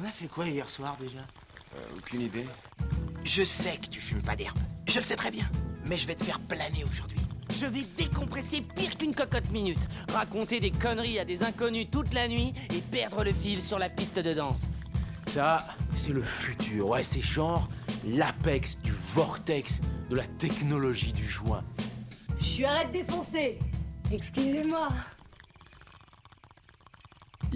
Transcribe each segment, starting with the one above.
On a fait quoi hier soir déjà Euh, aucune idée. Je sais que tu fumes pas d'herbe. Je le sais très bien. Mais je vais te faire planer aujourd'hui. Je vais décompresser pire qu'une cocotte minute, raconter des conneries à des inconnus toute la nuit et perdre le fil sur la piste de danse. Ça, c'est le futur. Ouais, c'est genre l'apex du vortex de la technologie du joint. Je suis arrête de défoncer. Excusez-moi.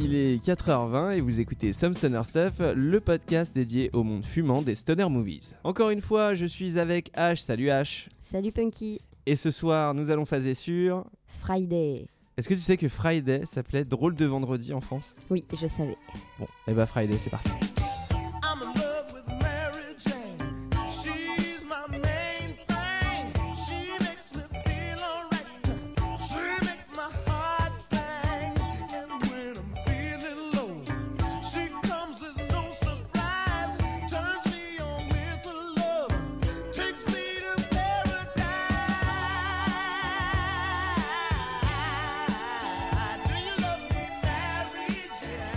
Il est 4h20 et vous écoutez Some Stoner Stuff, le podcast dédié au monde fumant des Stoner Movies. Encore une fois, je suis avec H. Salut H. Salut Punky. Et ce soir, nous allons phaser sur. Friday. Est-ce que tu sais que Friday s'appelait Drôle de vendredi en France? Oui, je savais. Bon, et bah Friday, c'est parti.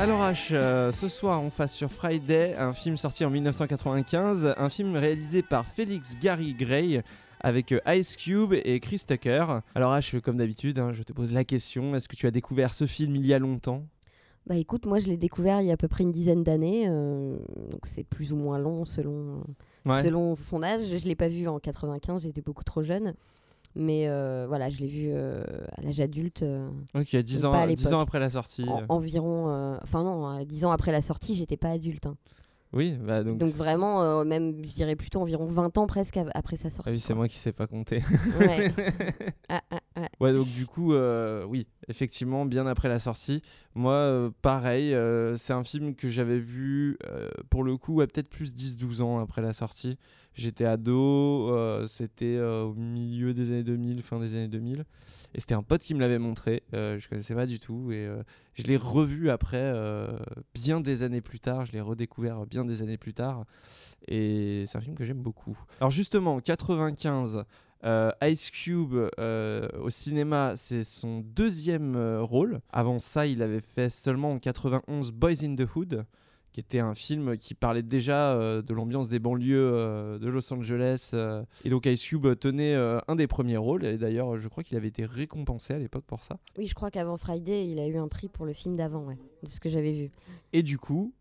Alors H, euh, ce soir on fasse sur Friday, un film sorti en 1995, un film réalisé par Félix Gary Gray avec euh, Ice Cube et Chris Tucker. Alors H, comme d'habitude, hein, je te pose la question, est-ce que tu as découvert ce film il y a longtemps? Bah écoute, moi je l'ai découvert il y a à peu près une dizaine d'années, euh, donc c'est plus ou moins long selon, Ouais. selon son âge. Je l'ai pas vu en 95, j'étais beaucoup trop jeune. Mais euh, voilà, je l'ai vu euh, à l'âge adulte, euh, Ok, 10 Pas ans, à 10 ans après la sortie. en- environ. Enfin non, euh, 10 ans après la sortie, j'étais pas adulte. hein. Oui, bah donc. Donc vraiment, même je dirais plutôt environ 20 ans presque après sa sortie. Ah oui, c'est moi qui sais pas compter. Ouais. Ah, ah. Ouais, donc du coup, oui, effectivement, bien après la sortie. Moi, euh, pareil, euh, c'est un film que j'avais vu, euh, pour le coup, peut-être plus 10-12 ans après la sortie. J'étais ado, c'était au milieu des années 2000, fin des années 2000. Et c'était un pote qui me l'avait montré, je connaissais pas du tout. Et je l'ai revu après, bien des années plus tard, je l'ai redécouvert bien des années plus tard. Et c'est un film que j'aime beaucoup. Alors justement, 95, euh, Ice Cube euh, au cinéma, c'est son deuxième euh, rôle. Avant ça, il avait fait seulement en 91 Boys in the Hood, qui était un film qui parlait déjà de l'ambiance des banlieues de Los Angeles. et donc Ice Cube tenait un des premiers rôles. Et d'ailleurs, je crois qu'il avait été récompensé à l'époque pour ça. Oui, je crois qu'avant Friday, il a eu un prix pour le film d'avant, ouais, de ce que j'avais vu. Et du coup,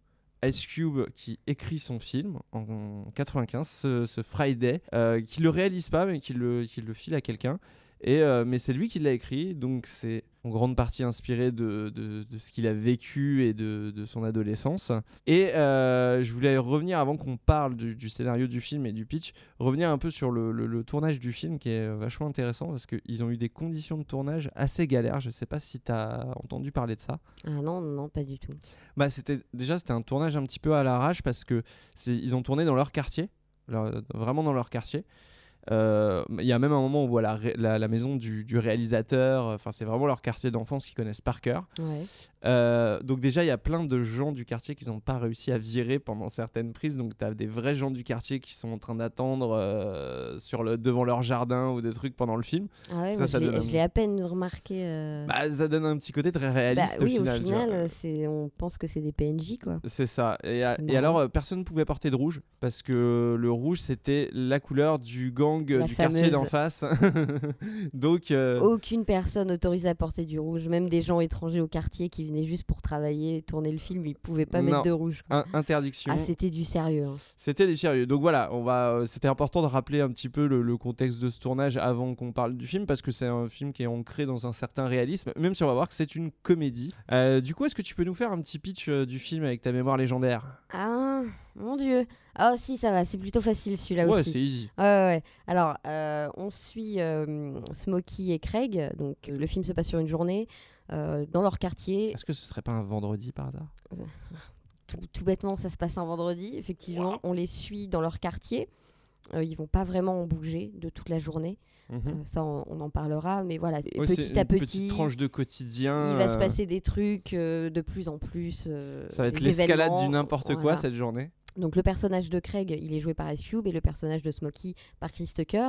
Ice Cube qui écrit son film en 95, ce, Friday, euh, qui le réalise pas mais qui le, qui le file à quelqu'un. Et euh, mais c'est lui qui l'a écrit, donc c'est en grande partie inspiré de, de- de ce qu'il a vécu et de, de son adolescence. Et euh, je voulais revenir, avant qu'on parle du, du scénario du film et du pitch, revenir un peu sur le, le- le tournage du film qui est vachement intéressant parce qu'ils ont eu des conditions de tournage assez galères. Je sais pas si tu as entendu parler de ça. Ah non, non, pas du tout. Bah, c'était déjà c'était un tournage un petit peu à l'arrache parce que ils ont tourné dans leur quartier, leur- vraiment dans leur quartier. Euh, Il y a même un moment où on voit la, maison du, réalisateur. Enfin, c'est vraiment leur quartier d'enfance qu'ils connaissent par cœur. Euh, donc déjà, il y a plein de gens du quartier qui n'ont pas réussi à virer pendant certaines prises. Donc tu as des vrais gens du quartier qui sont en train d'attendre euh, sur le devant leur jardin ou des trucs pendant le film. Ah ouais, Ça, ça je l'ai- un- à peine remarqué. euh. Bah, ça donne un petit côté très Bah réaliste oui, au final. au final, c'est, on pense que c'est des PNJ, quoi. C'est ça. Et, à- alors, personne ne pouvait porter de rouge parce que le rouge, c'était la couleur du gang La du quartier d'en face. Donc, Aucune personne autorisée à porter du rouge, même des gens étrangers au quartier qui venaient juste pour travailler, tourner le film, ils pouvaient pas Non. mettre de rouge. quoi. interdiction. Ah, c'était du sérieux. hein. C'était des sérieux. Donc voilà, on va. euh, C'était important de rappeler un petit peu le, le contexte de ce tournage avant qu'on parle du film parce que c'est un film qui est ancré dans un certain réalisme, même si on va voir que c'est une comédie. Euh, du coup, est-ce que tu peux nous faire un petit pitch euh, du film avec ta mémoire légendaire? Ah, mon dieu. Ah si, ça va, c'est plutôt facile celui-là Ouais, aussi. c'est easy. Ouais, ouais, ouais. Alors, euh, on suit Smokey et Craig. Donc, le film se passe sur une journée dans leur quartier. Est-ce que ce serait pas un vendredi par hasard? Tout, tout bêtement, ça se passe un vendredi. Effectivement, on les suit dans leur quartier. Euh, ils vont pas vraiment en bouger de toute la journée. Mhm. Euh, ça, on, on en parlera. Mais voilà, Ouais, petit à une petit, petite tranche de quotidien. il va se euh, passer des trucs euh, de plus en plus. euh, Ça va être l'escalade du n'importe quoi Voilà. cette journée. Donc le personnage de Craig, il est joué par Ice Cube et le personnage de Smokey par Chris Tucker.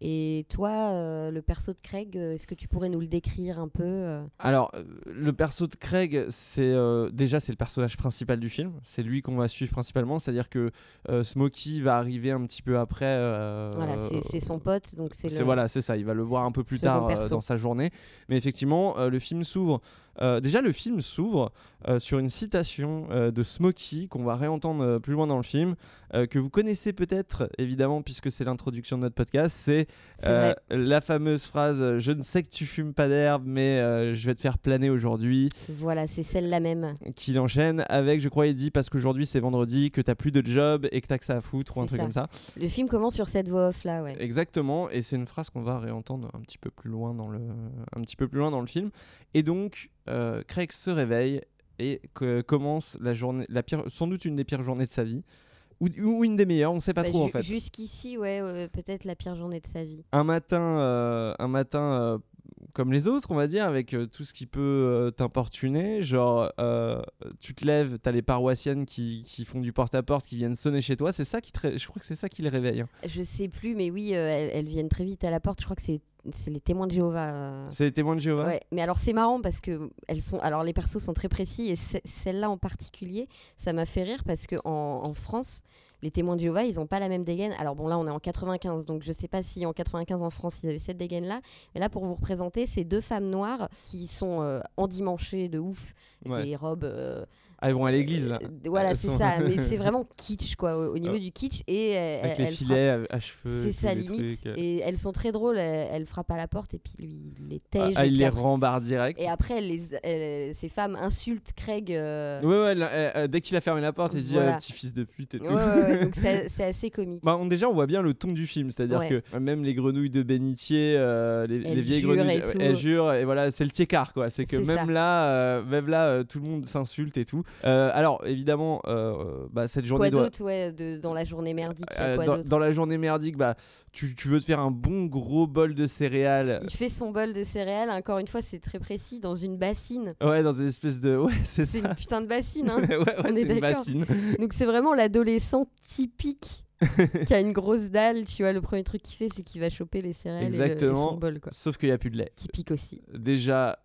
Et toi, euh, le perso de Craig, euh, est-ce que tu pourrais nous le décrire un peu euh Alors, le perso de Craig, c'est euh, déjà c'est le personnage principal du film. C'est lui qu'on va suivre principalement. C'est-à-dire que euh, Smokey va arriver un petit peu après. Voilà, c'est- son pote, donc c'est voilà, c'est ça. Il va le voir un peu plus tard dans sa journée. Mais effectivement, le film s'ouvre. Euh, déjà, le film s'ouvre euh, sur une citation euh, de Smokey qu'on va réentendre plus loin dans le film, que vous connaissez peut-être évidemment puisque c'est l'introduction de notre podcast. C'est la fameuse phrase "Je ne sais que tu fumes pas d'herbe, mais je vais te faire planer aujourd'hui." Voilà, c'est celle-là même. Qu'il enchaîne avec, je crois, il dit parce qu'aujourd'hui c'est vendredi, que t'as plus de job et que t'as que ça à foutre ou un truc ça. comme ça. Le film commence sur cette voix off là, ouais. Exactement, et c'est une phrase qu'on va réentendre un petit peu plus loin dans le, un petit peu plus loin dans le film. Et donc, euh, Craig se réveille et que- commence la journée, la pire, sans doute une des pires journées de sa vie, ou, ou une des meilleures, on sait pas Bah, trop en fait. Jusqu'ici, ouais, euh, peut-être la pire journée de sa vie. Un matin, euh, un matin euh, comme les autres, on va dire, avec euh, tout ce qui peut euh, t'importuner, genre euh, tu te lèves, t'as les paroissiennes qui, qui font du porte-à-porte, qui viennent sonner chez toi, c'est ça qui te je crois que c'est ça qui les réveille. hein. Je sais plus, mais oui, elles, elles viennent très vite à la porte. Je crois que c'est c'est les témoins de Jéhovah. C'est les témoins de Jéhovah Ouais, mais alors c'est marrant parce que elles sont, alors les persos sont très précis et ce- celle-là en particulier, ça m'a fait rire parce que en, en France, les témoins de Jéhovah, ils ont pas la même dégaine. Alors bon, là on est en 95, donc je sais pas si en 95 en France ils avaient cette dégaine-là, mais là pour vous représenter, c'est deux femmes noires qui sont euh, endimanchées de ouf, Ouais. des robes. euh, Ah, ils vont à l'église là. euh, voilà, Elles c'est sont- ça, mais c'est vraiment kitsch quoi, au, au niveau Ouais. du kitsch et euh, Avec elles- les elles filets à, à cheveux. c'est ça limite. trucs, euh. Et elles sont très drôles. Elles, elles frappent à la porte et puis lui il les Ah, tège. ah, il les après- rembarre direct. Et après, elles les, elles- ces femmes insultent Craig. euh, Ouais, ouais, euh, euh, dès qu'il a fermé la porte, il dit Voilà. euh, petit fils de pute et tout. ouais, ouais, ouais, donc c'est assez comique. Bah, on- déjà, on voit bien le ton du film, c'est-à-dire Ouais. que euh, même les grenouilles de bénitier, euh, les, Elles les vieilles grenouilles, euh, elles jurent, et voilà, c'est le tiécart, quoi. C'est que même là, euh, même là, euh, tout le monde s'insulte et tout. Euh, alors, évidemment, euh, bah, cette journée Quoi doit. d'autre, ouais, de- dans la journée merdique il y a euh, quoi dans, d'autre dans la journée merdique, bah, tu, tu veux te faire un bon gros bol de céréales. Il fait son bol de céréales, encore une fois, c'est très précis, dans une bassine. Ouais, dans une espèce de. Ouais, c'est ça. C'est une putain de bassine, hein. ouais, ouais, on est c'est une d'accord. bassine. Donc c'est vraiment l'adolescent typique qui a une grosse dalle. Tu vois, le premier truc qu'il fait, c'est qu'il va choper les céréales et le- et, Exactement. son bol, quoi. Sauf qu'il n'y a plus de lait. Typique aussi. déjà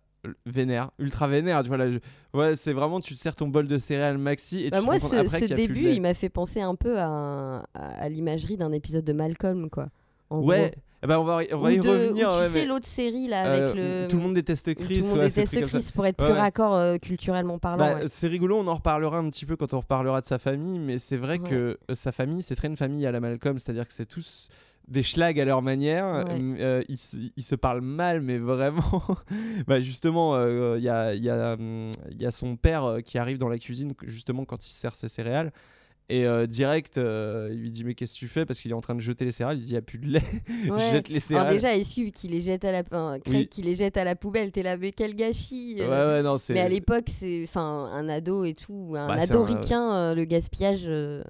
vénère, ultra vénère. Tu vois là, je- ouais, c'est vraiment tu te sers ton bol de céréales maxi et Bah, tu moi, te ce, après ce début, il m'a fait penser un peu à, un- à, à l'imagerie d'un épisode de Malcolm, quoi. En gros. Ouais, eh ben, on va, y- on va Ou y de- revenir. ou tu ouais, sais mais, l'autre série là euh, avec le Tout le monde déteste Chris. tout le monde ouais, déteste. Chris pour être Ouais, plus ouais. raccord euh, culturellement parlant. Bah, ouais. C'est rigolo, on en reparlera un petit peu quand on reparlera de sa famille, mais c'est vrai Ouais. que euh, sa famille, c'est très une famille à la Malcolm, c'est-à-dire que c'est tous des schlags à leur manière. Ouais. euh, euh, ils, se, ils se parlent mal, mais vraiment. bah justement, euh, il y, a, il y, a, hum, il y a son père qui arrive dans la cuisine, justement, quand il sert ses céréales. Et euh, direct, euh, il lui dit Mais qu'est-ce que tu fais? Parce qu'il est en train de jeter les céréales. Il dit Il n'y a plus de lait. Ouais. Jette les Alors céréales. déjà, issu qui les jette à la, enfin, Craig Oui. qui les jette à la poubelle, t'es là, mais quel gâchis. ouais, euh. ouais, non, c'est. Mais à l'époque, c'est, enfin, un ado et tout, un Bah, ado ricain, le gaspillage,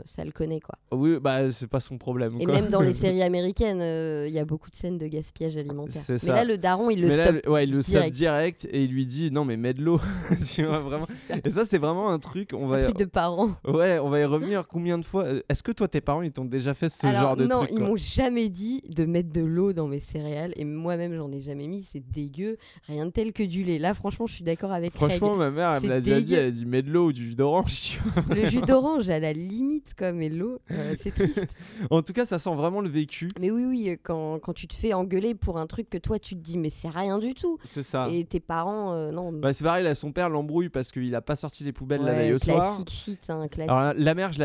ça le connaît quoi. Oui, bah, c'est pas son problème. Et quoi. même dans les séries américaines, il y a beaucoup de scènes de gaspillage alimentaire. Mais ça. là, le daron, il le mais stoppe. ouais, il le stoppe direct. direct et il lui dit non mais mets de l'eau. tu vois vraiment. Et ça c'est vraiment un truc. On va. Un truc de parents. Ouais, on va y revenir. Combien de fois euh, Est-ce que toi tes parents ils t'ont déjà fait ce Alors, genre de non, truc ils quoi m'ont jamais dit de mettre de l'eau dans mes céréales et moi-même j'en ai jamais mis, c'est dégueu, rien de tel que du lait. Là, franchement, je suis d'accord avec Franchement, Craig. ma mère, elle me l'a déjà dit. Elle a dit mets de l'eau ou du jus d'orange. Le jus d'orange à la limite, quoi, mais l'eau, euh, c'est triste. en tout cas, ça sent vraiment le vécu. Mais oui, oui, euh, quand, quand tu te fais engueuler pour un truc que toi tu te dis, mais c'est rien du tout. C'est ça. Et tes parents, euh, non. Bah, c'est pareil, là, son père l'embrouille parce qu'il a pas sorti les poubelles la veille au soir. classique shit, hein, classique. Alors la- la mère, je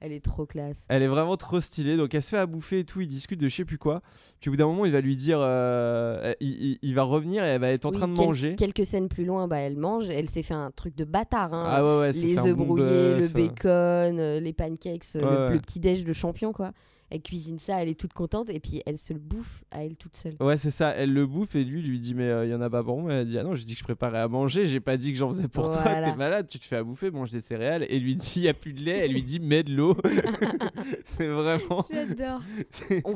Elle est trop classe. Elle est vraiment trop stylée, donc elle se fait à bouffer et tout, ils discutent de je sais plus quoi. Puis au bout d'un moment, il va lui dire, euh, il, il- il va revenir et elle va être en Oui, train de quel- manger. Quelques scènes plus loin, bah, elle mange. Elle s'est fait un truc de bâtard. hein. Ah ouais, ouais, les œufs bon brouillés, le bœuf, euh. bacon, euh, les pancakes, euh, Ouais, le, le petit déj de champion quoi. Elle cuisine ça, elle est toute contente et puis elle se le bouffe à elle toute seule. Ouais, c'est ça. Elle le bouffe et lui lui dit mais il y en a pas pour moi. Elle dit ah non, j'ai dit que je préparais à manger. J'ai pas dit que j'en faisais pour toi. Voilà. T'es malade. Tu te fais à bouffer. Mange des céréales. Et lui dit il y a plus de lait. Elle lui dit mets de l'eau. c'est vraiment. J'adore.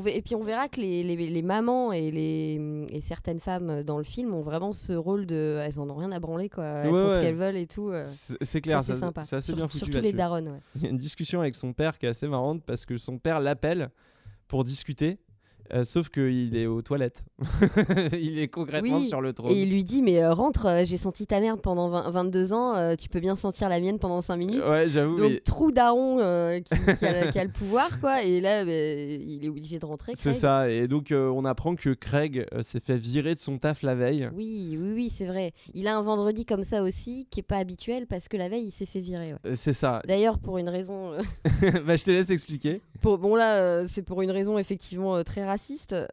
Et puis on verra que les, les- les mamans et, les, et certaines femmes dans le film ont vraiment ce rôle de. Elles en ont rien à branler, quoi. Elles Ouais, font ouais. ce qu'elles veulent et tout. euh. C'est clair. Ça, c'est sympa. c'est assez Sur- bien foutu Surtout les là-dessus. Il y a une discussion avec son père qui est assez marrante parce que son père l'appelle pour discuter. Euh, sauf qu'il est aux toilettes. il est concrètement Oui, sur le trône. Et il lui dit Mais euh, rentre, euh, j'ai senti ta merde pendant 20 22 ans, euh, tu peux bien sentir la mienne pendant 5 minutes. Ouais, j'avoue. Donc, mais trou daron qui, qui a, qui a le pouvoir, quoi. Et là, bah, il est obligé de rentrer. C'est ça. Et donc, on apprend que Craig s'est fait virer de son taf la veille. Oui, oui, oui, c'est vrai. Il a un vendredi comme ça aussi, qui est pas habituel parce que la veille, il s'est fait virer. ouais. C'est ça. D'ailleurs, pour une raison. bah, je te laisse expliquer. pour- bon, là, c'est pour une raison effectivement très raciste.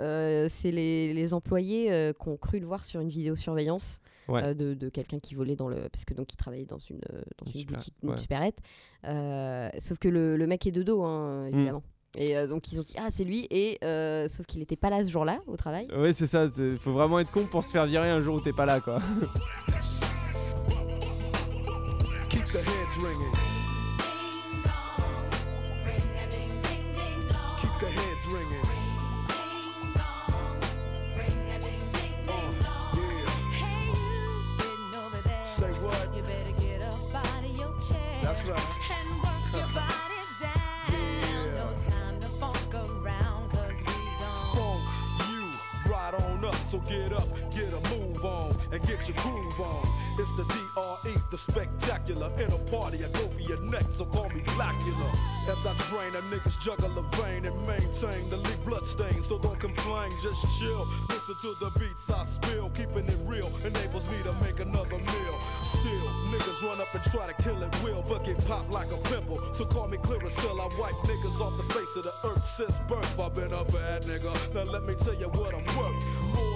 Euh, c'est les, les employés euh, qui ont cru le voir sur une vidéosurveillance. Ouais. euh, de, de quelqu'un qui volait dans le parce que donc il travaillait dans une euh, dans Une une, super- boutique une ouais. supérette Euh, sauf que le, le mec est de dos hein, Mm. évidemment et euh, donc ils ont dit ah c'est lui et euh, sauf qu'il était pas là ce jour-là au travail Ouais, c'est ça. Il faut vraiment être con pour se faire virer un jour où t'es pas là, quoi. So get up, get a move on, and get your groove on. It's the DRE, the spectacular. In a party, I go for your neck, so call me Blackula. As I drain a nigga's jugular vein and maintain the leak blood stain. So don't complain, just chill. Listen to the beats I spill. Keeping it real enables me to make another meal. Still, niggas run up and try to kill it will, but get popped like a pimple. So call me Clearasil. I wipe niggas off the face of the earth since birth. I've been a bad nigga. Now let me tell you what I'm worth. More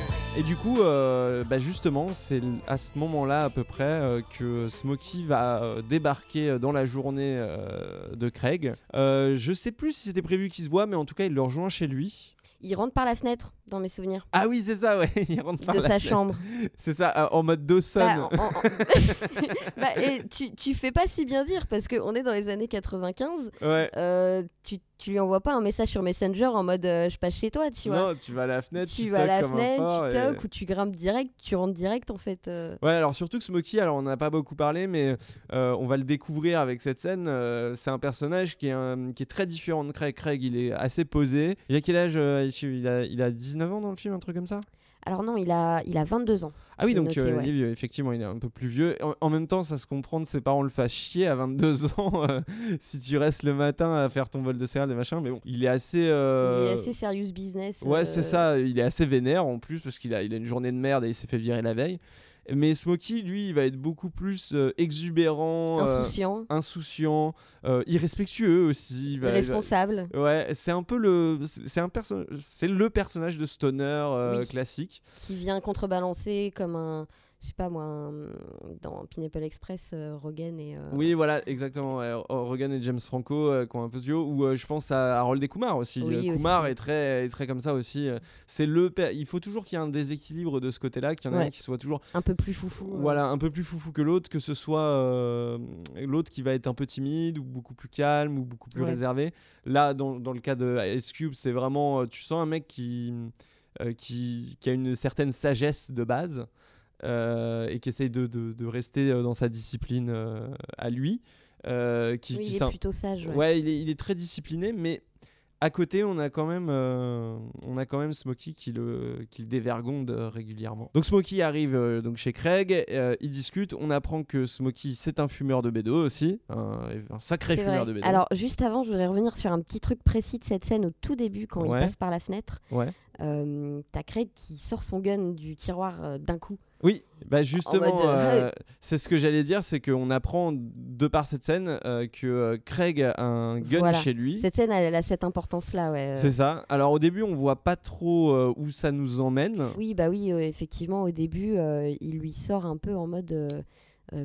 Et du coup, euh, bah justement, c'est à ce moment-là à peu près euh, que Smokey va euh, débarquer dans la journée de Craig. Je sais plus si c'était prévu qu'il se voit, mais en tout cas, il le rejoint chez lui. il rentre par la fenêtre dans mes souvenirs Ah oui, c'est ça, ouais. Il rentre par de la sa fenêtre. chambre C'est ça, euh, en mode Dawson. Bah, en- en- Bah, et tu, tu fais pas si bien dire parce qu'on est dans les années 95 Ouais. euh, tu, tu lui envoies pas un message sur Messenger en mode euh, je passe chez toi tu vois Non, tu vas à la fenêtre, tu, tu vas à la fenêtre tu et- toques ou tu grimpes direct tu rentres direct en fait euh. Ouais, alors surtout que Smokey, alors on n'a pas beaucoup parlé, mais on va le découvrir avec cette scène. c'est un personnage qui est, un- qui est très différent de Craig. Craig, il est assez posé. Il a quel âge il, a, il a 19 ans dans le film, un truc comme ça? Alors non il a, il a 22 ans Ah oui, donc noté, euh, ouais. il est vieux, effectivement, il est un peu plus vieux. En, en même temps, ça se comprend que ses parents le fassent chier à 22 ans euh, si tu restes le matin à faire ton vol de céréales et machin. Mais bon, il est assez. euh, il est assez serious business Ouais, c'est ça. Il est assez vénère en plus parce qu'il a, il a une journée de merde et il s'est fait virer la veille. Mais Smokey, lui, il va être beaucoup plus euh, exubérant, euh, insouciant insouciant, euh, irrespectueux aussi. Il va- il va- irresponsable Ouais, c'est un peu le, c'est un perso- c'est le personnage de stoner Oui. classique. qui vient contrebalancer comme un je sais pas moi un- dans Pineapple Express euh, Rogan et euh, Oui, voilà, exactement. Oh, Rogan et James Franco euh, qui ont un peu ce duo. Ou euh, je pense à Harold et Kumar aussi. Oui, Kumar aussi. est très, est très comme ça aussi. C'est le, il faut toujours qu'il y ait un déséquilibre de ce côté-là, qu'il y en a Ouais. un qui soit toujours un peu plus foufou. Voilà, un peu plus foufou que l'autre, que ce soit l'autre qui va être un peu timide ou beaucoup plus calme ou beaucoup plus Ouais. réservé. Là, dans, dans le cas de Ice Cube, c'est vraiment, tu sens un mec qui, euh, qui, qui a une certaine sagesse de base et qui essaye de, de- de rester euh, dans sa discipline euh, à lui. euh, qui, Oui, qui il est plutôt sage ouais. Ouais, il est, il est très discipliné, mais à côté, on a quand même, euh, on a quand même Smokey qui le, qui le dévergonde euh, régulièrement. Donc Smokey arrive euh, donc chez Craig, euh, ils discutent, on apprend que Smokey c'est un fumeur de bédo aussi, un, un sacré fumeur vrai. de bédo. Alors, juste avant, je voudrais revenir sur un petit truc précis de cette scène au tout début, quand Ouais. il passe par la fenêtre. Ouais. euh, t'as Craig qui sort son gun du tiroir euh, d'un coup. Oui, bah justement, euh, c'est ce que j'allais dire, c'est qu'on apprend de par cette scène euh, que euh, Craig a un gun Voilà. chez lui. Cette scène, elle, a cette importance-là, ouais. C'est ça. Alors au début, on voit pas trop où ça nous emmène. Oui, bah oui, effectivement, au début, il lui sort un peu en mode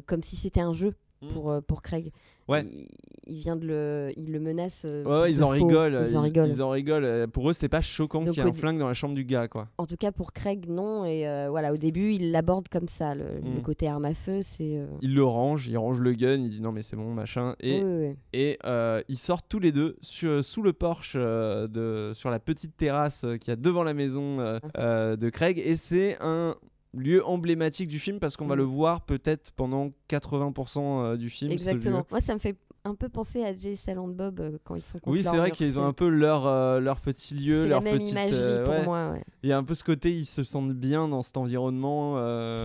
comme si c'était un jeu Mm. pour, pour Craig. Ouais. Il, il vient de le, il le menace. euh, Ouais, ils en rigolent. Ils en rigolent. ils en rigolent. Pour eux, c'est pas choquant qu'il y ait un flingue dans la chambre du gars, quoi. En tout cas, pour Craig, non. Et euh, voilà, au début, il l'aborde comme ça. Le, le Mm. côté arme à feu, c'est. euh, Il le range, il range le gun, il dit non mais c'est bon, machin. Et, oui, oui, oui. et euh, ils sortent tous les deux sur- sous le porche de, sur la petite terrasse qu'il y a devant la maison euh, de Craig. Et c'est un lieu emblématique du film parce qu'on va Mm. le voir peut-être pendant 80% euh, du film. Exactement. Moi, ça me fait un peu penser à Jay Silent Bob euh, quand ils sont Oui, c'est vrai qu'ils ont un peu leur, euh, leur petit lieu, leur la même petite. euh, pour ouais. moi. ouais. Il y a un peu ce côté, ils se sentent bien dans cet environnement.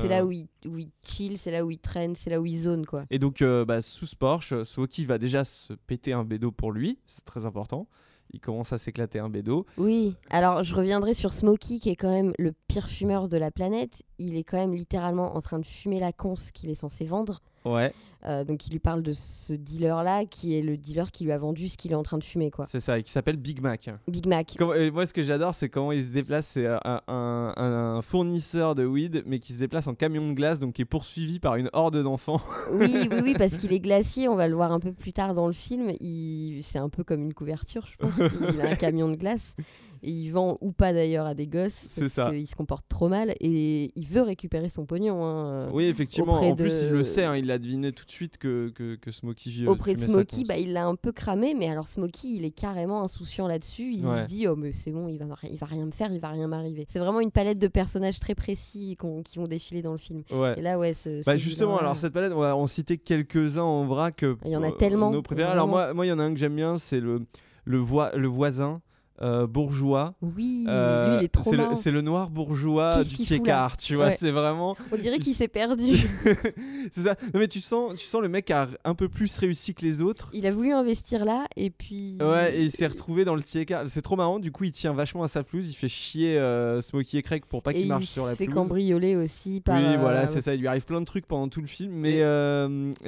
C'est là où il, où il chill, c'est là où il traîne, c'est là où il zone, quoi. Et donc, bah, sous ce Porsche, Smokey va déjà se péter un bédo pour lui, c'est très important. Il commence à s'éclater un bédo. Oui, alors je reviendrai sur Smokey, qui est quand même le pire fumeur de la planète. Il est quand même littéralement en train de fumer la conce qu'il est censé vendre. Ouais, Euh, donc il lui parle de ce dealer-là, qui est le dealer qui lui a vendu ce qu'il est en train de fumer, quoi. c'est ça, et qui s'appelle Big Mac. Big Mac. Comment- et moi, ce que j'adore, c'est comment il se déplace. C'est un, un- un fournisseur de weed, mais qui se déplace en camion de glace, donc qui est poursuivi par une horde d'enfants. Oui, oui, oui, parce qu'il est glacier, on va le voir un peu plus tard dans le film. Il... C'est un peu comme une couverture, je pense. Il a un camion de glace. Et il vend ou pas d'ailleurs à des gosses. C'est parce ça. qu'il se comporte trop mal et il veut récupérer son pognon. hein. Oui, effectivement. En plus, il le sait, hein, il l'a deviné tout de suite que, que, que Smokey euh, Auprès de Smokey, bah, il l'a un peu cramé, mais alors Smokey, il est carrément insouciant là-dessus. Il Ouais. se dit, oh, mais c'est bon, il va, il va rien me faire, il va rien m'arriver. C'est vraiment une palette de personnages très précis qui vont défiler dans le film. Ouais. Et là, ouais, ce, Bah ce justement, alors cette palette, on va en citer quelques-uns en vrac. euh, Il y en a euh, tellement, Nos préférés. Alors moi, moi, il y en a un que j'aime bien, c'est le, le, voi- le voisin euh, bourgeois. Oui, Euh, lui, il est trop c'est le, marrant. c'est le noir bourgeois du Tiécart, tu vois, Ouais. c'est vraiment... On dirait qu'il s'est perdu. c'est ça. Non mais tu sens, tu sens le mec a un peu plus réussi que les autres. il a voulu investir là, et puis. Ouais, et il s'est retrouvé dans le Tiécart. C'est trop marrant, du coup il tient vachement à sa pelouse, il fait chier euh, Smokey et Craig pour pas qu'il il marche sur la se fait pelouse. cambrioler aussi par. Oui, voilà, c'est ça. Il lui arrive plein de trucs pendant tout le film. Mais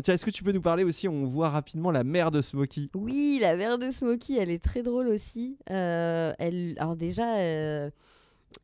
tiens, est-ce que tu peux nous parler aussi On voit rapidement la mère de Smokey? Oui, la mère de Smokey, elle est très drôle aussi. Euh, elle, alors déjà, euh,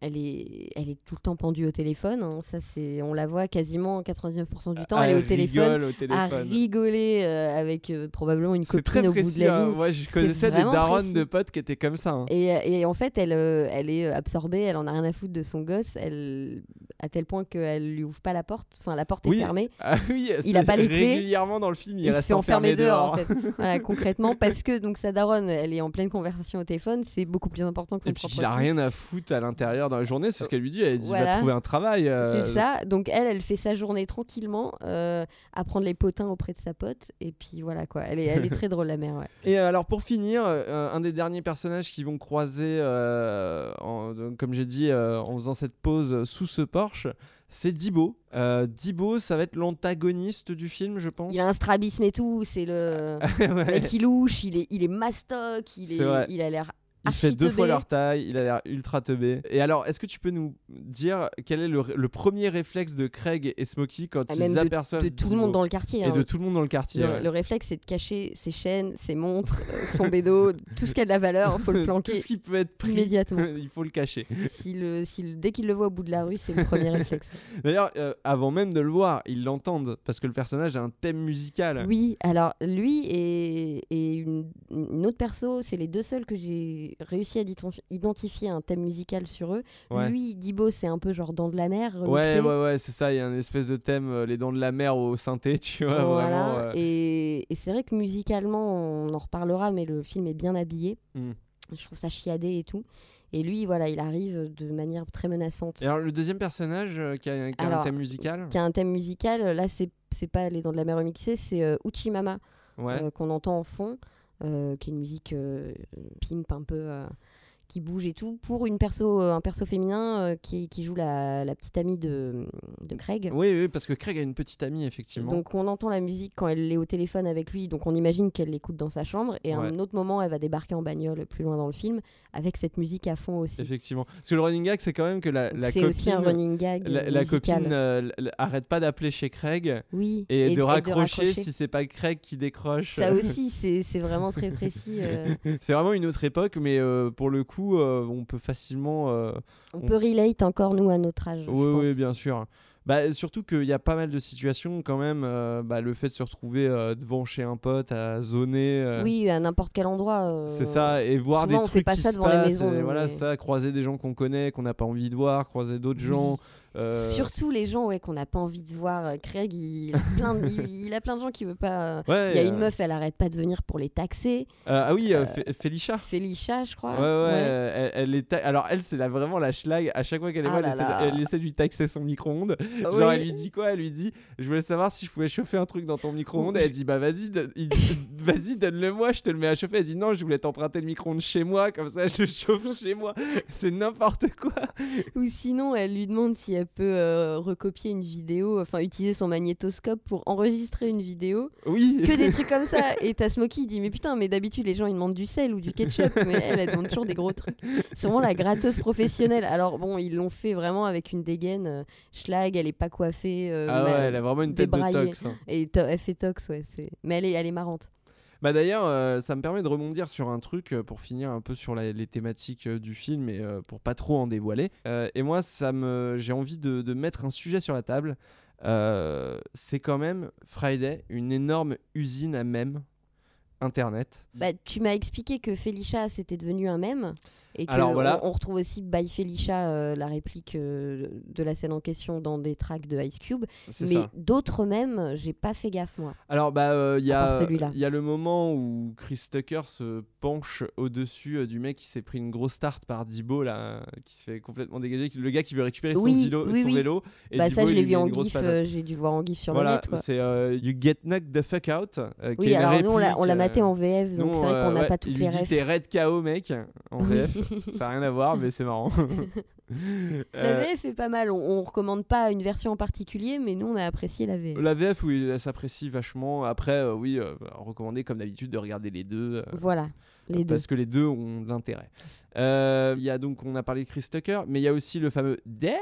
elle est, elle est tout le temps pendue au téléphone. hein. Ça, c'est, on la voit quasiment 99% du temps. elle est au téléphone, au à téléphone. rigoler euh, avec euh, probablement une C'est très copine au bout de précis. la hein. ligne. Je connaissais des darons précis. de potes qui étaient comme ça. hein. Et, et en fait, elle, euh, elle est absorbée, elle en a rien à foutre de son gosse, elle, à tel point qu'elle lui ouvre pas la porte. Enfin, la porte est fermée. Ah oui, Il a pas les clés. Régulièrement dans le film, il, il se fait enfermé dehors, dehors. en fait. Voilà, concrètement, parce que donc sa daronne, elle est en pleine conversation au téléphone, c'est beaucoup plus important que son Et puis propre il a rien à foutre à l'intérieur dans la journée, c'est ce qu'elle lui dit. Elle dit va Voilà. trouver un travail. euh, C'est ça. Donc elle, elle fait sa journée tranquillement, euh, à prendre les potins auprès de sa pote, et puis voilà quoi. Elle est, elle est très drôle la mère. Ouais. Et euh, alors pour finir, euh, un des derniers personnages qui vont croiser, euh, en- comme j'ai dit, euh, en faisant cette pause sous ce Porsche, c'est Dibo. Euh, Dibo, ça va être l'antagoniste du film, je pense. Il a un strabisme et tout. C'est le Ouais. mec il louche, il est, il est mastoc, il est, il a l'air. Il fait deux fois leur taille, il a l'air ultra teubé. Et alors, est-ce que tu peux nous dire quel est le, le premier réflexe de Craig et Smokey quand Ah, ils de- aperçoivent de tout le monde dans le quartier. Et hein. de tout le monde dans le quartier. Le, ouais. le réflexe, c'est de cacher ses chaînes, ses montres, euh, son bédo, tout ce qui a de la valeur, il faut le tout planquer ce qui peut être pris, immédiatement. il faut le cacher. Si le, si le- dès qu'il le voit au bout de la rue, c'est le premier réflexe. D'ailleurs, euh, avant même de le voir, ils l'entendent parce que le personnage a un thème musical. Oui, alors lui et, et une, une autre perso, c'est les deux seuls que j'ai réussi à ident- identifier un thème musical sur eux. Ouais. Lui, Dibo, c'est un peu genre dans de la mer. Ouais, remixé. ouais, ouais, c'est ça. Il y a une espèce de thème, euh, les dents de la mer au synthé, tu vois, Voilà. vraiment. euh, Et, et c'est vrai que musicalement, on en reparlera, mais le film est bien habillé. Mm. Je trouve ça chiadé et tout. Et lui, voilà, il arrive de manière très menaçante. Et alors, le deuxième personnage euh, qui a, qui a un thème musical Qui a un thème musical, là, c'est pas Les Dents de la Mer remixées, c'est euh, Uchimama. Ouais. euh, qu'on entend en fond, euh, qui est une musique euh, pimp un peu, euh, qui bouge et tout, pour une perso, un perso féminin qui, qui joue la, la petite amie de, de Craig. Oui, oui, parce que Craig a une petite amie, effectivement. Donc on entend la musique quand elle est au téléphone avec lui, donc on imagine qu'elle l'écoute dans sa chambre, et à Ouais. un autre moment elle va débarquer en bagnole plus loin dans le film, avec cette musique à fond aussi. Effectivement. Parce que le running gag, c'est quand même que la, la C'est copine. aussi un running gag. la, copine euh, arrête pas d'appeler chez Craig Oui. et, et- de, et raccrocher si c'est pas Craig qui décroche. Ça aussi, c'est vraiment très précis. euh. c'est vraiment une autre époque, mais euh, pour le coup, on peut facilement. On On- peut relate encore, nous, à notre âge. Oui, oui, bien sûr. Bah, surtout qu'il y a pas mal de situations quand même. euh, bah, le fait de se retrouver euh, devant chez un pote à zoner. euh, Oui, à n'importe quel endroit. C'est ça, et voir souvent, des on fait trucs pas qui ça se devant les passent, maisons, et nous, voilà mais- ça, croiser des gens qu'on connaît, qu'on n'a pas envie de voir, croiser d'autres gens. Euh, Surtout les gens ouais, qu'on n'a pas envie de voir. Euh, Craig, il a plein de, il, il a plein de gens qui veut pas. ouais, Il y a euh, une meuf, elle arrête pas de venir pour les taxer. euh, ah oui, Fé- Felicia. Felicia, je crois. Ouais, ouais, Elle, elle est ta- Alors, elle, c'est vraiment la schlag. À chaque fois qu'elle est Ah elle, là essaie elle essaie de lui taxer son micro-ondes. Genre, Oui. elle lui dit quoi? Elle lui dit Je voulais savoir si je pouvais chauffer un truc dans ton micro-ondes. Elle dit Bah, vas-y, vas-y, donne-le-moi, je te le mets à chauffer. Elle dit Non, je voulais t'emprunter le micro-ondes chez moi, comme ça, je le chauffe chez moi. C'est n'importe quoi. Ou sinon, elle lui demande si elle peut euh, recopier une vidéo, enfin utiliser son magnétoscope pour enregistrer une vidéo. Oui. Que des trucs comme ça. Et t'as Smokey, il dit Mais putain, mais d'habitude, les gens ils demandent du sel ou du ketchup. Mais elle, elle demande toujours des gros trucs. C'est vraiment la gratteuse professionnelle. Alors bon, ils l'ont fait vraiment avec une dégaine. euh, Schlag, elle est pas coiffée. euh, Ah ouais, elle a vraiment une tête de débraillée. tox. hein. Et to- elle fait tox, ouais. Mais elle est, elle est marrante. Bah d'ailleurs, euh, ça me permet de rebondir sur un truc euh, pour finir un peu sur les thématiques euh, du film et pour pas trop en dévoiler. Et moi, ça me, j'ai envie de, mettre un sujet sur la table. C'est quand même Friday, une énorme usine à mèmes internet. Bah, tu m'as expliqué que Felicia c'était devenu un mème et que Alors, voilà. on, on retrouve aussi By Felicia euh, la réplique euh, de la scène en question dans des tracks de Ice Cube mais d'autres mèmes j'ai pas fait gaffe moi Alors bah il y À a il y a le moment où Chris Tucker se penche au-dessus euh, du mec qui s'est pris une grosse tarte par Dibo là, qui se fait complètement dégager, le gars qui veut récupérer son, vélo, oui, son oui. vélo et bah Dibo, ça je il l'ai vu en gif euh, j'ai dû le voir en gif sur le Voilà, net quoi. c'est euh, You get knocked the fuck out. euh, oui alors nous on l'a maté euh, en VF donc c'est vrai euh, qu'on n'a pas toutes il les lui dit refs t'es red KO mec en VF. ça n'a rien à voir mais c'est marrant. la Euh, VF est pas mal on, on recommande pas une version en particulier mais nous on a apprécié la VF la VF oui elle s'apprécie vachement. Après euh, oui euh, recommander comme d'habitude de regarder les deux. euh, voilà les deux parce que les deux ont de l'intérêt. Il y a donc, on a parlé de Chris Tucker, mais il y a aussi le fameux Damn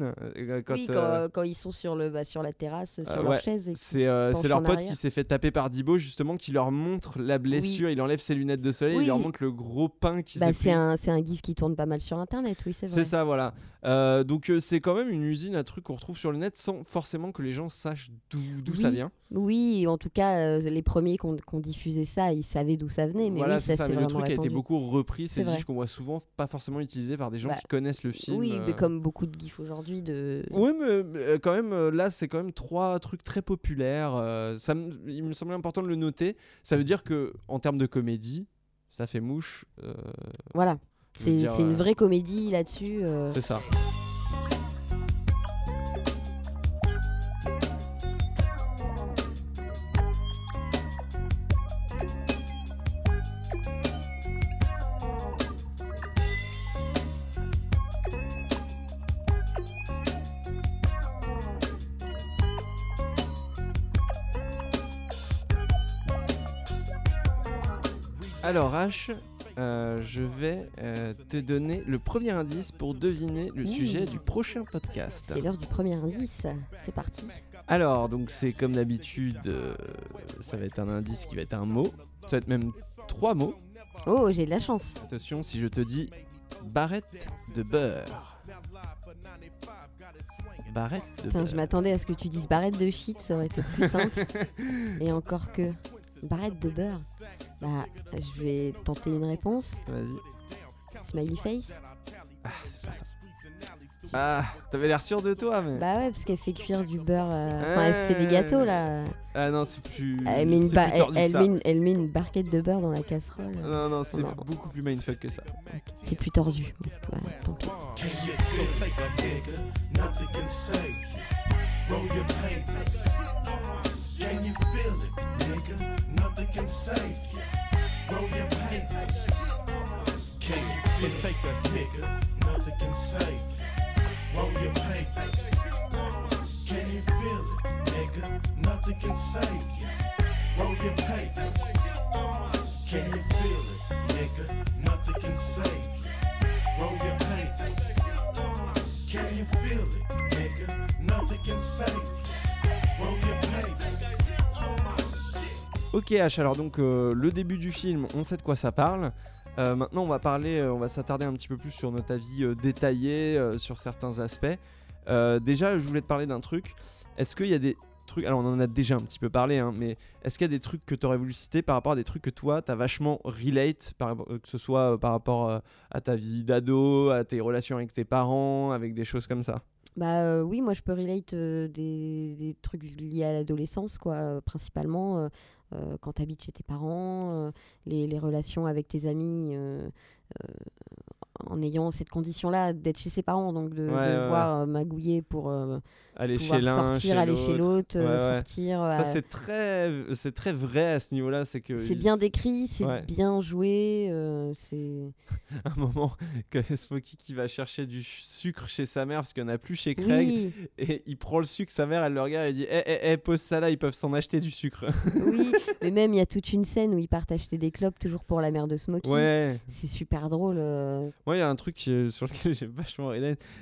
euh, quand, oui, quand, euh, quand ils sont sur, le, bah, sur la terrasse, sur euh, leur ouais, chaise. c'est euh, leur pote arrière. qui s'est fait taper par Dibo justement qui leur montre la blessure. Il enlève ses lunettes de soleil, Oui. il leur montre le gros pain qui Bah, s'est c'est un, gif qui tourne pas mal sur internet, oui, c'est vrai. C'est ça, voilà. Euh, donc euh, c'est quand même une usine à trucs qu'on retrouve sur le net sans forcément que les gens sachent d'où ça vient. Oui, en tout cas, euh, les premiers qui ont, ont diffusé ça, ils savaient d'où ça venait. Mais voilà, oui, c'est ça, ça. Mais le truc a été répandu. beaucoup repris. C'est des gifs qu'on voit souvent pas forcément utilisés par des gens Bah, qui connaissent le film. Oui, mais euh. comme beaucoup de gifs aujourd'hui. De... Oui, mais euh, quand même, euh, là, c'est quand même trois trucs très populaires. euh, ça me- il me semblait important de le noter. Ça veut dire que, en termes de comédie, ça fait mouche. euh, Voilà, c'est une vraie comédie là-dessus. euh. C'est ça. Alors H, euh, je vais euh, te donner le premier indice pour deviner le Ouh. sujet du prochain podcast. C'est l'heure du premier indice. C'est parti. Alors, donc c'est comme d'habitude, euh, ça va être un indice qui va être un mot. Ça va être même trois mots. Oh, j'ai de la chance. Attention, si je te dis barrette de beurre. Barrette de Putain, beurre. je m'attendais à ce que tu dises barrette de shit, ça aurait été plus simple. Et encore que. Barrette de beurre. Bah, je vais tenter une réponse. Vas-y. Smiley face. Ah, c'est pas ça. Ah, t'avais l'air sûr de toi, mais. Bah ouais, parce qu'elle fait cuire du beurre. euh, Enfin, elle se fait des gâteaux là. Ah non, c'est plus. Elle met, une c'est ba- plus elle, tordu que elle ça. met une, elle met une barquette de beurre dans la casserole. Non, non, c'est Non. beaucoup plus mindfuck que ça. C'est plus tordu. Bon, bah, tant pis. So take a nigga, nothing can save you. Roll your papers. Can you feel it, nigga? Nothing can save you. Roll your papers. Can you It take a nigga, nothing can save you. Roll your papers. Can you feel it, nigga? Nothing can save you. Roll your papers. Can you feel it, nigga? Nothing can save you. Roll your papers. Can you feel it, nigga? Nothing can save you. Roll your papers. Ok H, alors donc euh, le début du film, on sait de quoi ça parle. Euh, maintenant on va parler, euh, on va s'attarder un petit peu plus sur notre avis détaillé sur certains aspects. Déjà je voulais te parler d'un truc. Est-ce qu'il y a des trucs, alors on en a déjà un petit peu parlé, hein, mais est-ce qu'il y a des trucs que tu aurais voulu citer par rapport à des trucs que toi t'as vachement relate, que ce soit par rapport à ta vie d'ado, à tes relations avec tes parents, avec des choses comme ça? Bah oui, moi je peux relate des, trucs liés à l'adolescence, quoi, principalement quand tu habites chez tes parents, euh, les, les relations avec tes amis, euh, euh, en ayant cette condition-là d'être chez ses parents, donc de, de Ouais, voir euh, magouiller pour euh, Aller pouvoir chez l'un, sortir, aller chez l'autre, euh, sortir. Ça euh, c'est très, c'est très vrai à ce niveau-là, c'est que c'est bien décrit, c'est bien joué, c'est... un moment que Smokey qui va chercher du sucre chez sa mère parce qu'il n'y en a plus chez Craig Oui, et il prend le sucre, sa mère elle le regarde et dit Eh, eh, eh, pose ça là, ils peuvent s'en acheter du sucre. oui, mais même il y a toute une scène où ils partent acheter des clopes toujours pour la mère de Smokey. C'est super drôle. Moi il y a un truc qui- sur lequel j'ai vachement ri,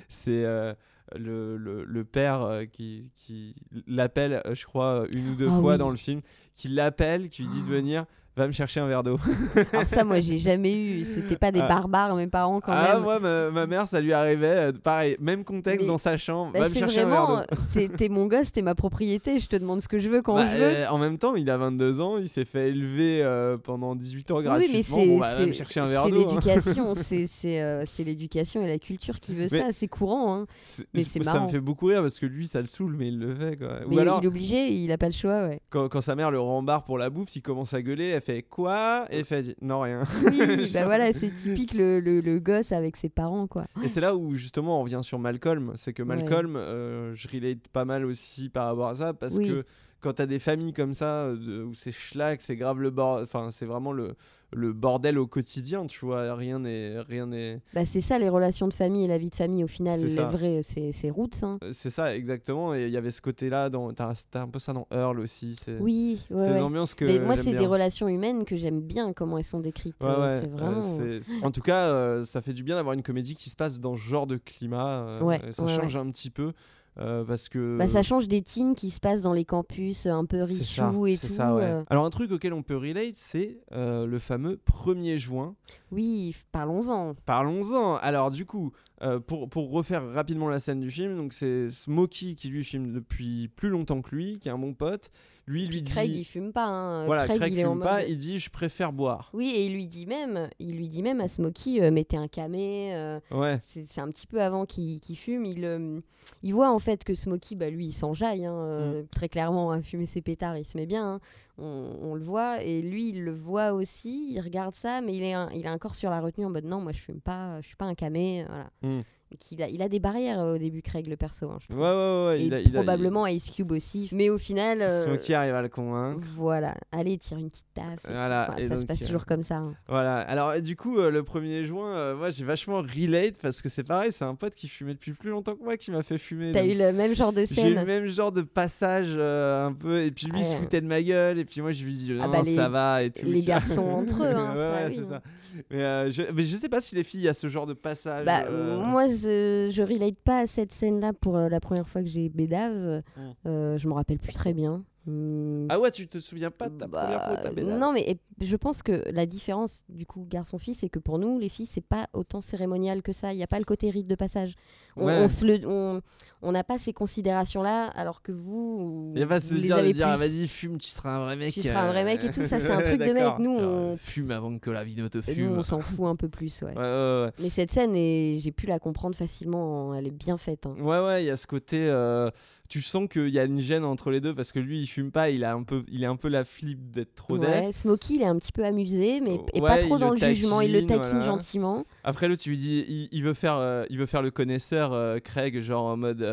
c'est euh, le, le, le père euh, qui, qui l'appelle, euh, je crois, une ou deux Ah fois oui. dans le film, qui l'appelle, qui lui dit de venir, va me chercher un verre d'eau. Alors ça, moi, j'ai jamais eu. C'était pas des Ah. barbares, mes parents, quand ah, même. moi ma, ma mère ça lui arrivait, euh, pareil, même contexte Mais- dans sa chambre, Bah, va me chercher un verre d'eau. t'es mon gosse, t'es ma propriété, je te demande ce que je veux quand Bah, je veux. euh, en même temps, il a 22 ans, il s'est fait élever euh, pendant 18 ans oui, gratuitement. mais c'est bon, bah, va me c'est- chercher un verre d'eau. hein. l'éducation, c'est c'est, euh, c'est l'éducation et la culture qui veut Mais- ça, c'est courant. Hein. Mais c'est ça me fait beaucoup rire parce que lui, ça le saoule, mais il le fait. Quoi. Mais alors, il est obligé, il a pas le choix, ouais. quand, quand sa mère le rembarre pour la bouffe, il commence à gueuler, fait quoi Et elle fait non, rien. Oui, bah voilà, c'est typique le, le, le gosse avec ses parents, quoi. Et c'est là où justement on revient sur Malcolm. C'est que Ouais. Malcolm, euh, je relate pas mal aussi par rapport à ça parce Oui. que quand t'as des familles comme ça euh, où c'est schlag, c'est grave le bordel, enfin c'est vraiment le, le bordel au quotidien, tu vois. Rien n'est. Rien n'est. Bah, c'est ça, les relations de famille et la vie de famille, au final, C'est les vrais, c'est c'est roots. Hein. Euh, C'est ça, exactement. Et il y avait ce côté-là, dans... t'as t'as un peu ça dans Earl aussi. C'est Oui, ouais, des ambiances que Mais moi, c'est des relations humaines que j'aime bien, comment elles sont décrites. Ouais, ouais, c'est euh, vraiment. c'est- En tout cas, euh, ça fait du bien d'avoir une comédie qui se passe dans ce genre de climat. euh, ça change un petit peu euh, parce que. Bah, ça change des teens qui se passent dans les campus euh, un peu c'est ça, richou et tout. ça, ouais. euh, Alors un truc auquel on peut relate, c'est euh, le fameux 1er juin. Oui, parlons-en. Parlons-en. Alors du coup, euh, pour, pour refaire rapidement la scène du film, donc c'est Smokey qui lui filme depuis plus longtemps que lui, qui est un bon pote. Lui, lui dit. Craig, il fume pas. hein. voilà, Craig, il fume pas, mode- il dit je préfère boire. Oui, et il lui dit même, il lui dit même à Smokey, euh, mettez un camé. euh, Ouais. c'est un petit peu avant qu'il qu'il fume. Il, il voit en fait que Smokey, bah, lui, il s'enjaille hein, Mm. très clairement à fumer ses pétards. Il se met bien, hein. On, le voit. Et lui, il le voit aussi. Il regarde ça, mais il est, un- il est encore sur la retenue en mode non, moi je fume pas, je suis pas un camé. Voilà. Mm. Qu'il a, il a des barrières euh, au début, Craig, le perso. hein, je Ouais, trouve. ouais, ouais. Et il a- il a- probablement Ice Cube aussi. Mais au final. euh, Smokey arrive à le convaincre. voilà, allez, tire une petite taf. et tout. Voilà, Enfin, et ça se passe euh, toujours comme ça. hein. Voilà, alors du coup, euh, le 1er juin, euh, moi j'ai vachement relate parce que c'est pareil, c'est un pote qui fumait depuis plus longtemps que moi qui m'a fait fumer. T'as eu le même genre de J'ai eu le scène. même genre de passage un peu, et puis lui il se foutait de ma gueule, et puis moi je lui dis non, Ah bah, les- ça va et tout. les garçons entre eux, hein, ouais, ça, ouais, oui, c'est ça. Mais, je, mais je sais pas si les filles, il y a ce genre de passage. Bah, moi, je, je relate pas à cette scène-là pour euh, la première fois que j'ai bédave. Mm. Euh, je me rappelle plus très bien. Hmm, Ah ouais, tu te souviens pas de ta bah, première fois où t'as bédave Non, mais et- je pense que la différence, du coup, garçon-fille, c'est que pour nous, les filles, c'est pas autant cérémonial que ça. Il n'y a pas le côté rite de passage. On Ouais. on se le- on- on n'a pas ces considérations-là, alors que vous. Il va se vous les de dire ah, vas-y, fume, tu seras un vrai mec. Tu seras un vrai mec et tout, ça, c'est un truc de mec. Nous, on- Fume avant que la vidéo te Et fume. nous, on s'en fout un peu plus, ouais. Ouais, ouais, ouais. Mais cette scène, est- j'ai pu la comprendre facilement. Elle est bien faite. hein. Ouais, ouais, il y a ce côté. euh, tu sens qu'il y a une gêne entre les deux parce que lui, il fume pas, il, a un peu, il est un peu la flip d'être trop def. Ouais, Smokey, il est un petit peu amusé, mais et Ouais, pas trop dans le jugement. Il le taquine, taquine voilà. gentiment. Après, l'autre, tu lui dis, il, il veut faire, euh, il veut faire le connaisseur, euh, Craig, genre en mode.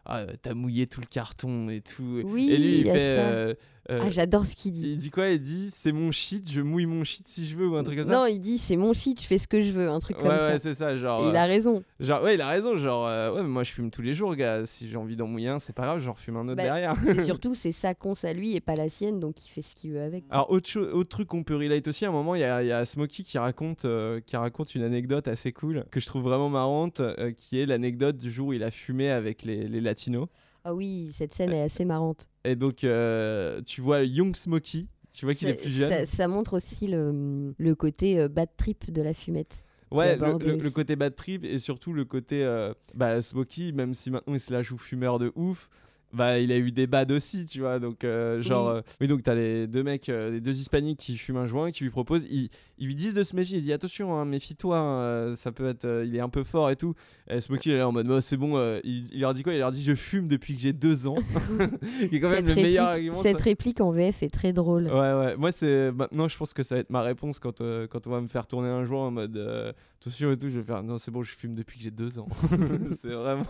ah, euh, t'as mouillé tout le carton et tout. Oui, et lui, il fait. euh, euh, Ah, j'adore ce qu'il dit. il dit quoi? Il dit c'est mon shit, je mouille mon shit si je veux ou un truc comme ça? Non, il dit c'est mon shit, je fais ce que je veux, un truc ouais, comme ouais, ça. c'est ça. Genre, Et il euh, a raison. genre, ouais, il a raison. Genre, euh, ouais, mais moi je fume tous les jours, gars. Si j'ai envie d'en mouiller un, c'est pas grave, j'en refume un autre Bah, derrière. C'est surtout c'est sa conce à lui et pas la sienne, donc il fait ce qu'il veut avec. Alors, autre, autre truc qu'on peut relate aussi, à un moment, il y a, y a Smokey qui raconte, euh, qui raconte une anecdote assez cool, que je trouve vraiment marrante, euh, qui est l'anecdote du jour où il a fumé avec les, les latinos. Ah oui, cette scène est assez marrante. Et donc, euh, tu vois Young Smokey, tu vois qu'il est plus jeune. Ça, ça montre aussi le, le côté euh, bad trip de la fumette. Ouais, le, le- côté bad trip et surtout le côté euh, bah, Smokey, même si maintenant il se la joue fumeur de ouf, bah il a eu des bads aussi, tu vois. Donc, euh, genre, Oui. euh, oui, donc t'as les deux mecs, euh, les deux hispaniques qui fument un joint, qui lui proposent, ils, ils lui disent de se méfier, il dit attention, hein, méfie-toi, hein, euh, ça peut être, il est un peu fort et tout. Et Smokey il est là en mode, Bah, c'est bon, il, il leur dit quoi? Il leur dit je fume depuis que j'ai deux ans, qui est quand même cette le meilleur réplique, argument. cette ça. réplique en VF est très drôle. Ouais, ouais. Moi, c'est maintenant, je pense que ça va être ma réponse quand, quand on va me faire tourner un joint en mode attention et tout. Je vais faire non, c'est bon, je fume depuis que j'ai deux ans. c'est vraiment.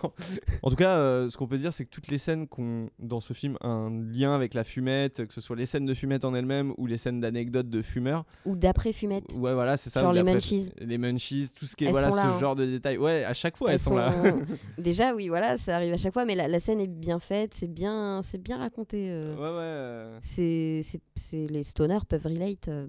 En tout cas, euh, ce qu'on peut dire, c'est que toutes les scènes qu'on dans ce film un lien avec la fumette, que ce soit les scènes de fumette en elles-mêmes ou les scènes d'anecdotes de fumeurs. Ou d'après fumette. Ouais, voilà, c'est ça. Genre les d'après- munchies. Les munchies, tout ce qui est Elles voilà sont là, ce hein. genre de détails. Ouais, à chaque fois, elles, Elles sont, là. sont- Déjà, oui, voilà, ça arrive à chaque fois, mais la, la scène est bien faite, c'est bien, c'est bien raconté. euh. ouais, ouais. euh, C'est, c'est, c'est- les stoners peuvent relate euh,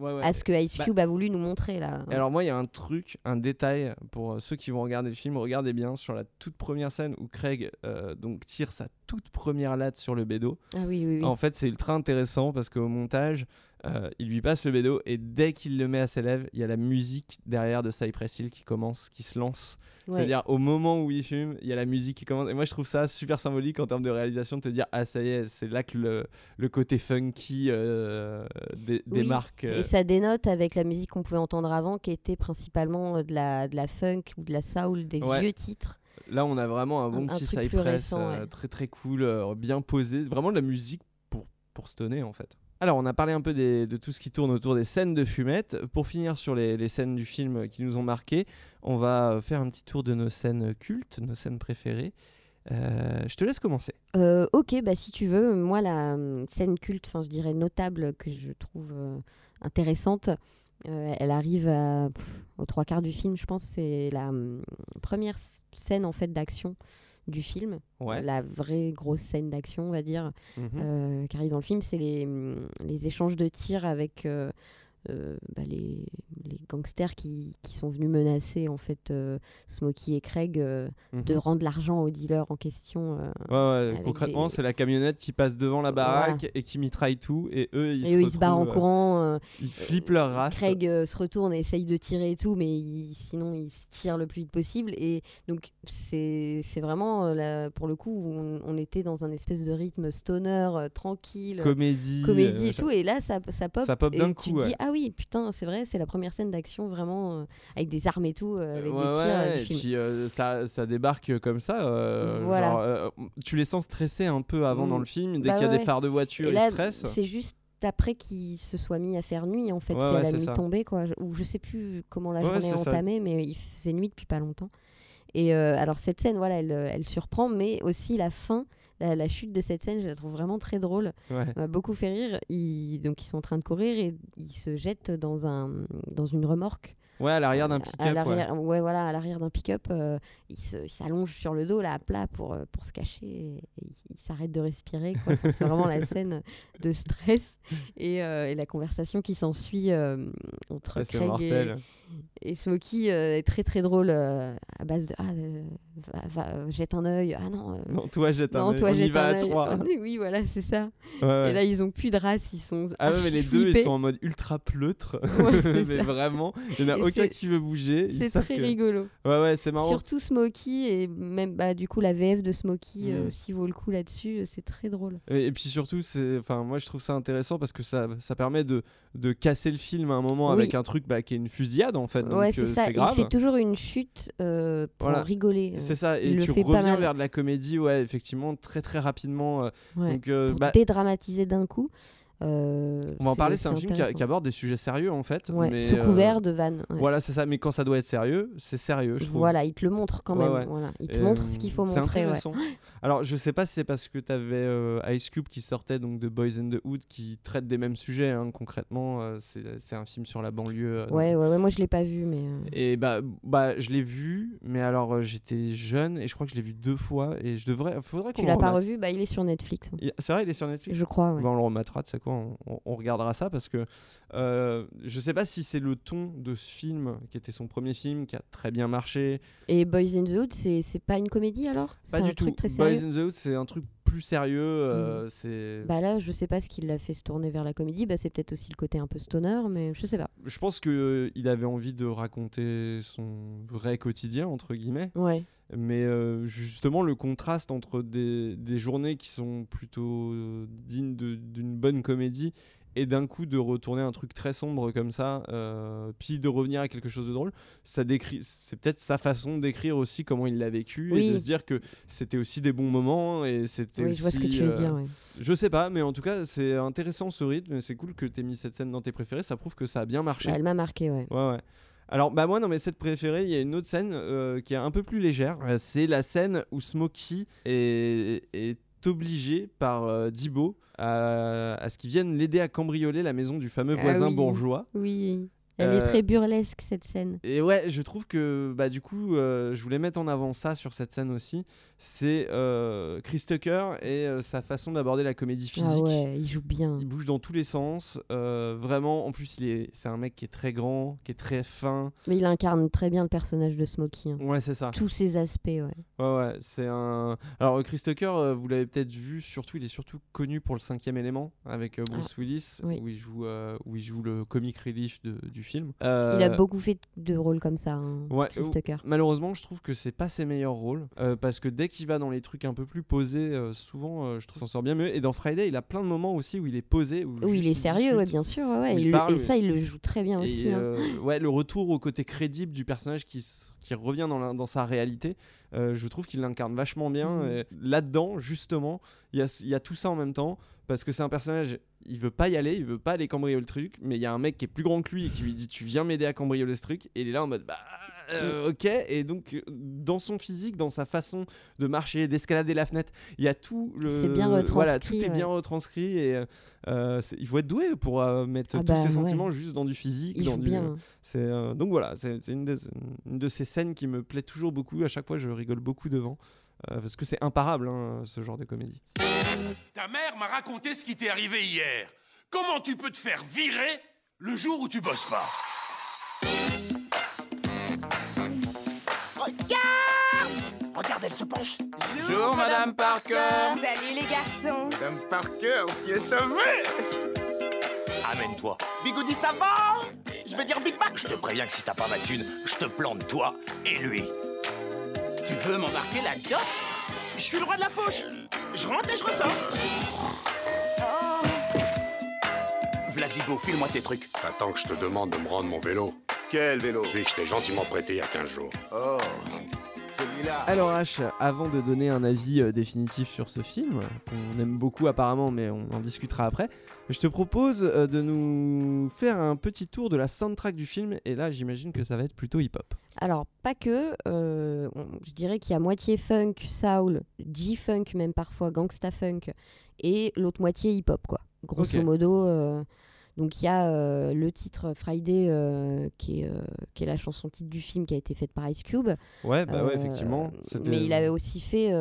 ouais, ouais. à ce que Ice Bah- Cube a voulu nous montrer là. Alors moi, il y a un truc, un détail pour euh, ceux qui vont regarder le film, regardez bien sur la toute première scène où Craig euh, donc tire sa toute première latte sur le bédo. Ah oui, oui, oui. En fait, c'est ultra intéressant parce qu'au montage, euh, il lui passe le bédo et dès qu'il le met à ses lèvres, il y a la musique derrière de Cypress Hill qui commence, qui se lance. Ouais. C'est-à-dire au moment où il fume, il y a la musique qui commence. Et moi, je trouve ça super symbolique en termes de réalisation de te dire ah ça y est, c'est là que le, le côté funky euh, Oui, euh, Et ça dénote avec la musique qu'on pouvait entendre avant, qui était principalement euh, de la, de la funk ou de la soul, des Ouais. vieux titres. Là, on a vraiment un bon Un- petit Cypress ouais. très très cool, bien posé. Vraiment de la musique pour, pour stoner en fait. Alors, on a parlé un peu de tout ce qui tourne autour des scènes de fumette. Pour finir sur les, scènes du film qui nous ont marqué, on va faire un petit tour de nos scènes cultes, nos scènes préférées. Euh, je te laisse commencer. Euh, ok, bah si tu veux, moi la hum, scène culte, enfin je dirais notable que je trouve euh, intéressante, elle arrive aux trois quarts du film, je pense, c'est la hum, première scène en fait d'action du film, Ouais. la vraie grosse scène d'action, on va dire, euh, qui arrive dans le film, c'est les, hum, les échanges de tirs avec euh, bah, les, les gangsters qui, qui sont venus menacer en fait euh, Smokey et Craig euh, de Mhm. rendre l'argent au dealer en question. euh, Ouais, ouais, concrètement, des- c'est la camionnette qui passe devant la baraque Voilà. et qui mitraille tout. Et eux, ils, et se, eux, ils se barrent en courant. Ils flippent leur race. Craig se retourne et essaye de tirer et tout, mais il- sinon il se tire le plus vite possible. Et donc c'est vraiment, pour le coup, on, on était dans un espèce de rythme stoner, tranquille, Comédie. comédie et tout. Et là, ça, ça pop. Ça pop d'un tu coup, dis, ah oui, putain, c'est vrai, c'est la première scène d'action vraiment euh, avec des armes et tout, euh, avec Ouais, des tirs euh, ouais, et puis euh, ça, ça débarque comme ça. Voilà. genre, tu les sens stressés un peu avant Mm. dans le film. Dès Bah qu'il y a des phares de voiture, Et ils là, stressent. c'est juste après qu'il se soit mis à faire nuit, en fait, Ouais, c'est ouais, la nuit ça. tombée, quoi. Je- Ou je sais plus comment la journée est ça. entamée, mais il faisait nuit depuis pas longtemps. Et euh, alors, cette scène, voilà, elle, elle surprend, mais aussi la fin, la, la chute de cette scène, je la trouve vraiment très drôle. Ouais. m'a beaucoup fait rire. Ils, donc, ils sont en train de courir et ils se jettent dans, un, dans une remorque. Ouais, à l'arrière d'un pick-up. ouais. voilà, à l'arrière d'un pick-up, euh, il s'allonge sur le dos, là, à plat, pour, euh, pour se cacher. Et, et il, s'arrête de respirer. c'est vraiment la scène de stress et, euh, et la conversation qui s'ensuit euh, entre Ouais, Craig et, mortel. et Smokey est très très drôle à base de ah, va, va, jette un œil, ah non. Non, toi, jette un œil. toi On y jette va un à trois. oui, voilà, c'est ça. Ouais. Et là, ils ont plus de race, ils sont. Ah ouais, mais les deux, ils sont en mode ultra pleutre. Mais ça. vraiment, il n'y en a Et aucun qui veut bouger. C'est très que- rigolo. Ouais, ouais, c'est marrant. Surtout Smokey et même bah, du coup la VF de Smokey euh, Mm. aussi vaut le coup là-dessus. euh, C'est très drôle. Et, et puis surtout, enfin, moi je trouve ça intéressant parce que ça, ça permet de, de casser le film à un moment Oui. avec un truc bah, qui est une fusillade en fait. Ouais, c'est euh, ça. c'est Il grave. fait toujours une chute euh, pour Voilà. rigoler. C'est ça, et tu reviens vers de la comédie, ouais, effectivement, très très rapidement. ouais, donc, pour bah, dédramatiser d'un coup. Euh, On va en parler, c'est un film qui, a- intéressant. qui aborde des sujets sérieux en fait. Ouais, mais, sous euh, couvert de vannes. ouais. Voilà, c'est ça, mais quand ça doit être sérieux, c'est sérieux, je trouve. Voilà, il te le montre quand même. ouais. Voilà. Il te Et, montre euh, ce qu'il faut montrer. intéressant. Alors, je sais pas si c'est parce que tu avais Ice Cube qui sortait donc de Boys in the Hood qui traite des mêmes sujets hein, concrètement. euh, c'est un film sur la banlieue. euh, Ouais, ouais, ouais, moi je l'ai pas vu, mais. euh, Et bah, bah je l'ai vu, mais alors euh, j'étais jeune et je crois que je l'ai vu deux fois et je devrais. Faudrait qu'on Tu l'as pas revu? Bah, il est sur Netflix. C'est vrai, il est sur Netflix? Je crois. Bah, on le remettra, tu sais quoi, on, on- on regardera ça parce que euh, je sais pas si c'est le ton de ce film qui était son premier film qui a très bien marché. Et Boys in the Hood, c'est pas une comédie alors? Pas du tout. Boys in the Hood, c'est un truc plus sérieux. euh, c'est. Bah là, je sais pas ce qui l'a fait se tourner vers la comédie. Bah, c'est peut-être aussi le côté un peu stoner, mais je sais pas. Je pense que euh, il avait envie de raconter son vrai quotidien entre guillemets. Ouais. Mais euh, justement, le contraste entre des, des journées qui sont plutôt euh, dignes d'une bonne comédie et d'un coup de retourner un truc très sombre comme ça, euh, puis de revenir à quelque chose de drôle, ça décrit, c'est peut-être sa façon d'écrire aussi comment il l'a vécu et de se dire que c'était aussi des bons moments et c'était Oui, aussi. je vois ce que tu veux euh, dire. ouais. Je sais pas, mais en tout cas, c'est intéressant ce rythme. C'est cool que tu aies mis cette scène dans tes préférés. Ça prouve que ça a bien marché. Bah, elle m'a marqué, ouais. Ouais, ouais. Alors, bah moi, dans mes scènes préférées, il y a une autre scène euh, qui est un peu plus légère. C'est la scène où Smokey est, est obligé par euh, Dibo à, à ce qu'il vienne l'aider à cambrioler la maison du fameux Ah voisin oui. bourgeois. Oui. Elle est Euh, très burlesque cette scène. Et ouais, je trouve que bah du coup, euh, je voulais mettre en avant ça sur cette scène aussi. C'est euh, Chris Tucker et sa façon d'aborder la comédie Ah physique. ouais, il joue bien. Il bouge dans tous les sens. vraiment, en plus, il est, c'est un mec qui est très grand, qui est très fin. Mais il incarne très bien le personnage de Smokey. hein. Ouais, c'est ça. Tous ses aspects, ouais. Ouais, ouais, c'est un. Alors, Chris Tucker, vous l'avez peut-être vu, surtout, il est surtout connu pour le cinquième élément avec Bruce Willis, oui. où, il joue, euh, où il joue le comic relief de- du film. Il a Euh, beaucoup fait de rôles comme ça, hein, Ouais, Chris ou- Tucker. Malheureusement, je trouve que c'est pas ses meilleurs rôles euh, parce que dès qu'il va dans les trucs un peu plus posés, euh, souvent, je trouve s'en sort bien mieux. Et dans Friday, il a plein de moments aussi où il est posé, où il est sérieux, ouais, bien sûr. ouais, il le- et ça, il le joue très bien Et, aussi. hein. ouais, le retour au côté crédible du personnage qui, qui revient dans, la- dans sa réalité, euh, je trouve qu'il l'incarne vachement bien. Et Là-dedans, justement, il y y a tout ça en même temps. Parce que c'est un personnage, il veut pas y aller, il veut pas aller cambrioler le truc, mais il y a un mec qui est plus grand que lui et qui lui dit Tu viens m'aider à cambrioler ce truc. Et il est là en mode Bah, euh, ok. Et donc, dans son physique, dans sa façon de marcher, d'escalader la fenêtre, il y a tout le. Bien Voilà, tout est bien retranscrit. Et euh, euh, il faut être doué pour euh, mettre Ah tous bah, ses ouais. sentiments juste dans du physique. Il dans du, bien. c'est donc voilà, c'est une, une de ces scènes qui me plaît toujours beaucoup. À chaque fois, je rigole beaucoup devant parce que c'est imparable hein, ce genre de comédie. Ta mère m'a raconté ce qui t'est arrivé hier. Comment tu peux te faire virer le jour où tu bosses pas Regarde Regarde, elle se penche. Bonjour, Madame Parker. Salut les garçons. Madame Parker, si est sauvé. Amène-toi. Bigoudi, ça va? Je vais dire Big Mac. Je te préviens que si t'as pas ma thune, je te plante toi et lui. Tu veux m'embarquer là-dedans? Je suis le roi de la fauche. Je rentre et je ressors. Vladigo, file-moi tes trucs. Attends que je te demande de me rendre mon vélo. Quel vélo? Celui que je t'ai gentiment prêté il y a 15 jours. Oh. Alors H, avant de donner un avis euh, définitif sur ce film, qu'on aime beaucoup apparemment, mais on en discutera après, je te propose euh, de nous faire un petit tour de la soundtrack du film. Et là, j'imagine que ça va être plutôt hip-hop. Alors, pas que. euh, je dirais qu'il y a moitié funk, soul, G-funk, même parfois gangsta funk, et l'autre moitié hip-hop, quoi. Grosso modo. Donc, il y a euh, le titre Friday, euh, qui, est, euh, qui est la chanson titre du film qui a été faite par Ice Cube. Ouais, bah ouais, effectivement. Mais il avait aussi fait,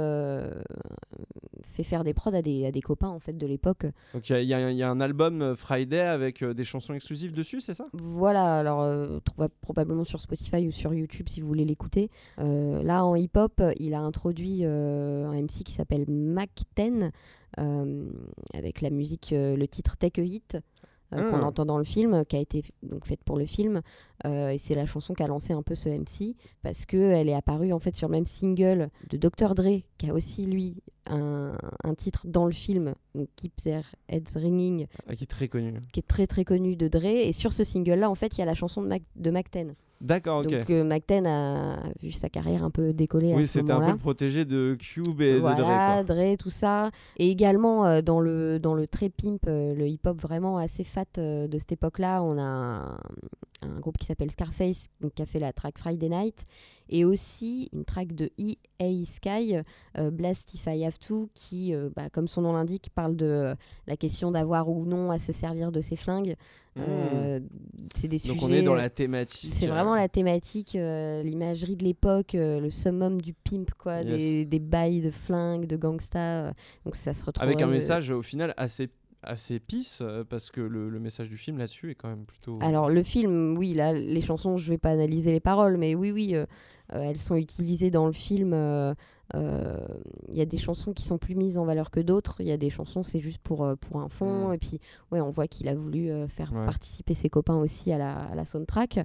fait faire des prods à des, à des copains, en fait, de l'époque. Donc il y, a- y un- il y a un album Friday avec des chansons exclusives dessus, c'est ça? Voilà, alors probablement sur Spotify ou sur YouTube si vous voulez l'écouter. Là, en hip-hop, il a introduit un MC qui s'appelle Mac 10 euh, avec la musique, le titre Take a Hit. Euh, qu'on Ah. entend dans le film, qui a été donc faite pour le film, Euh, et c'est la chanson qui a lancé un peu ce MC parce que elle est apparue en fait sur le même single de Dr Dre, qui a aussi lui un, un titre dans le film, donc Keep Their Heads Ringing, Ah, Qui est très connu. qui est très très connu de Dre. Et sur ce single-là, en fait, il y a la chanson de Mac, de Mac 10. D'accord, ok. Donc euh, McTen a vu sa carrière un peu décoller oui, c'était un peu le protégé de Cube et voilà, de Dre. Dre, tout ça. Et également euh, dans le dans le très pimp, euh, le hip-hop vraiment assez fat euh, de cette époque-là, on a un, un groupe qui s'appelle Scarface donc, qui a fait la track Friday Night et aussi une track de E.A. Sky, euh, Blast If I Have To, qui, euh, bah, comme son nom l'indique, parle de euh, la question d'avoir ou non à se servir de ses flingues. Euh, c'est des Mmh. Donc sujets. on est dans la thématique. c'est vraiment la thématique, l'imagerie de l'époque, le summum du pimp, quoi, Yes. des, des bails de flingues, de gangsta. donc ça se retrouve. Avec un message au final assez assez pisse euh, parce que le, le message du film là-dessus est quand même plutôt. Alors le film, oui, là, les chansons, je vais pas analyser les paroles, mais oui, oui, euh, euh, elles sont utilisées dans le film. euh, euh, Il y a des chansons qui sont plus mises en valeur que d'autres. Il y a des chansons, c'est juste pour, pour un fond. Mm. Et puis, ouais, on voit qu'il a voulu faire Ouais. participer ses copains aussi à la, à la soundtrack.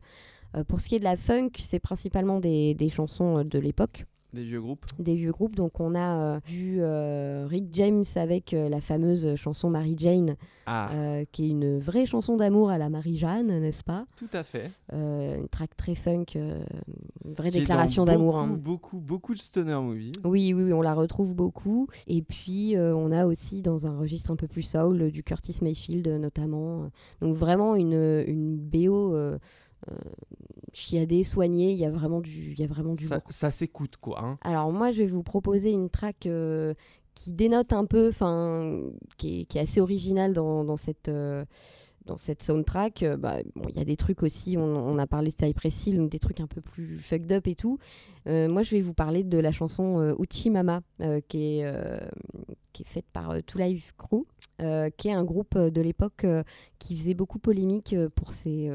Pour ce qui est de la funk, c'est principalement des, des chansons de l'époque. Des vieux groupes. des vieux groupes. Donc on a euh, vu euh, Rick James avec euh, la fameuse chanson Mary Jane, Ah. euh, qui est une vraie chanson d'amour à la Marie-Jeanne, n'est-ce pas? Tout à fait. Euh, Une track très funk, une vraie Qui déclaration d'amour. Beaucoup, hein. beaucoup, beaucoup de stoner movies. Oui, oui, oui, on la retrouve beaucoup. Et puis, on a aussi dans un registre un peu plus soul du Curtis Mayfield notamment. Donc vraiment une, une BO chiadée, soignée. Il y a vraiment du, il y a vraiment du Ça, lourd. ça s'écoute quoi. hein. Alors moi, je vais vous proposer une track euh, qui dénote un peu, enfin, qui, est- qui est assez originale dans, dans cette... euh, dans cette soundtrack, Euh, bah, bon, il y a des trucs aussi, on, on a parlé de Cypress Hill, donc des trucs un peu plus fucked up et tout. Euh, moi, je vais vous parler de la chanson Uchi Mama, qui, est, qui est faite par Two Live Crew, euh, qui est un groupe euh, de l'époque euh, qui faisait beaucoup polémique pour ses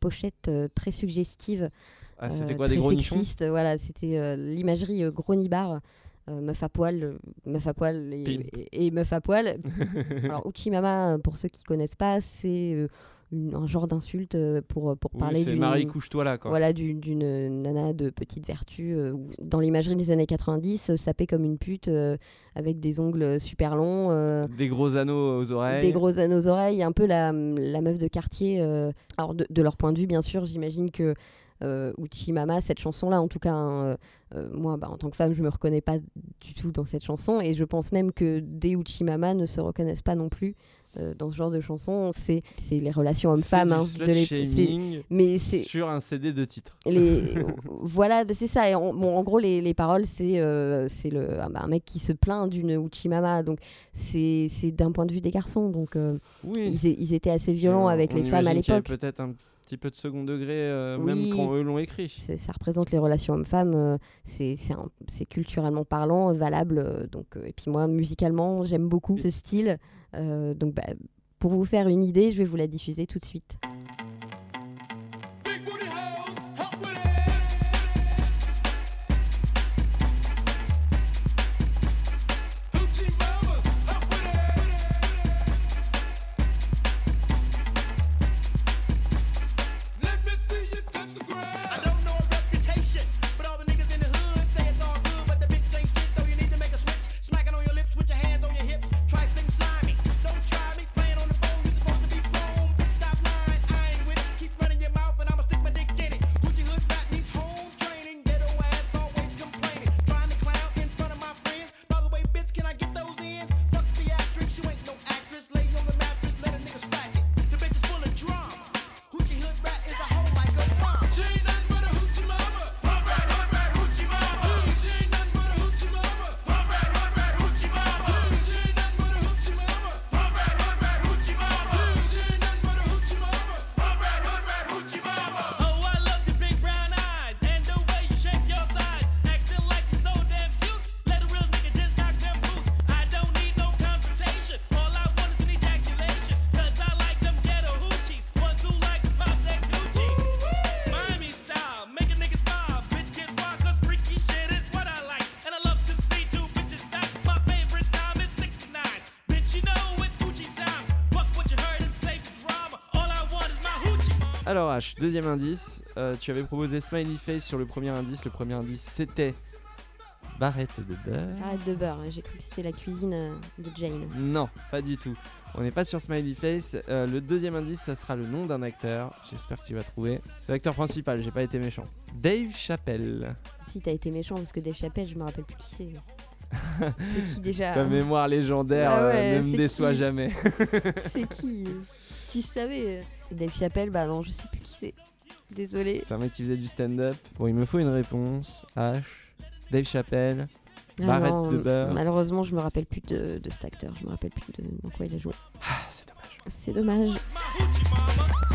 pochettes très suggestives. Ah, c'était quoi, des très gros nichons sexistes, Voilà, c'était l'imagerie gros nibar. meuf à poil, meuf à poil et, Pimp. et- et meuf à poil. Alors Uchimama, pour ceux qui connaissent pas, c'est une- un genre d'insulte euh, pour, pour Oui, parler d'une Marie, couche-toi là, quoi. Voilà, d'une d'une nana de petite vertu. euh, dans l'imagerie des années 90, euh, sapée comme une pute euh, avec des ongles super longs. euh, Des gros anneaux aux oreilles. des gros anneaux aux oreilles, un peu la, la meuf de quartier. euh, alors, de, de leur point de vue, bien sûr, j'imagine que euh, Uchi Mama, cette chanson-là, en tout cas, hein, euh, euh, moi, bah, en tant que femme, je me reconnais pas du tout dans cette chanson. Et je pense même que des Uchi Mama ne se reconnaissent pas non plus. Euh, dans ce genre de chanson, c'est c'est les relations hommes-femmes. hein, c'est- mais c'est sur un CD de titres. les voilà bah, c'est ça et bon, en gros les, les paroles c'est euh, c'est le ah bah, un mec qui se plaint d'une Uchimama donc c'est c'est d'un point de vue des garçons donc euh, Oui. ils, étaient assez violents avec On les femmes à l'époque Peut-être un petit peu de second degré, euh, Oui. même quand eux l'ont écrit. Ça représente les relations hommes-femmes euh, c'est culturellement parlant euh, valable euh, donc et puis moi musicalement j'aime beaucoup ce style donc bah, pour vous faire une idée je vais vous la diffuser tout de suite H, deuxième indice, euh, tu avais proposé Smiley Face sur le premier indice. Le premier indice c'était Barrette de beurre. Arrête de beurre, hein, j'ai cru que c'était la cuisine euh, de Jane. Non, pas du tout. On n'est pas sur Smiley Face. Euh, le deuxième indice, ça sera le nom d'un acteur. J'espère que tu vas trouver. C'est l'acteur principal, j'ai pas été méchant. Dave Chappelle. Si t'as été méchant parce que Dave Chappelle, je me rappelle plus qui c'est. c'est qui déjà Ta mémoire légendaire Ah euh, ne me déçoit jamais. C'est qui Tu savais euh. Dave Chappelle, bah non, je sais plus qui c'est. Désolé. C'est un mec qui faisait du stand-up. Bon, il me faut une réponse. H. Dave Chappelle. Ah Barrette non, de beurre. Malheureusement, je me rappelle plus de, de cet acteur. Je me rappelle plus de dans quoi il a joué. Ah, c'est dommage. C'est dommage.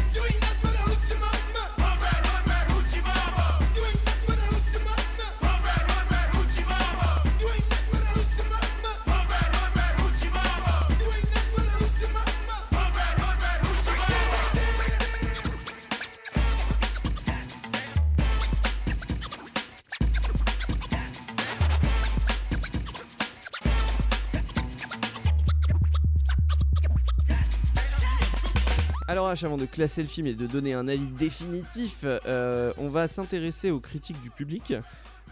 Avant de classer le film et de donner un avis définitif, euh, on va s'intéresser aux critiques du public.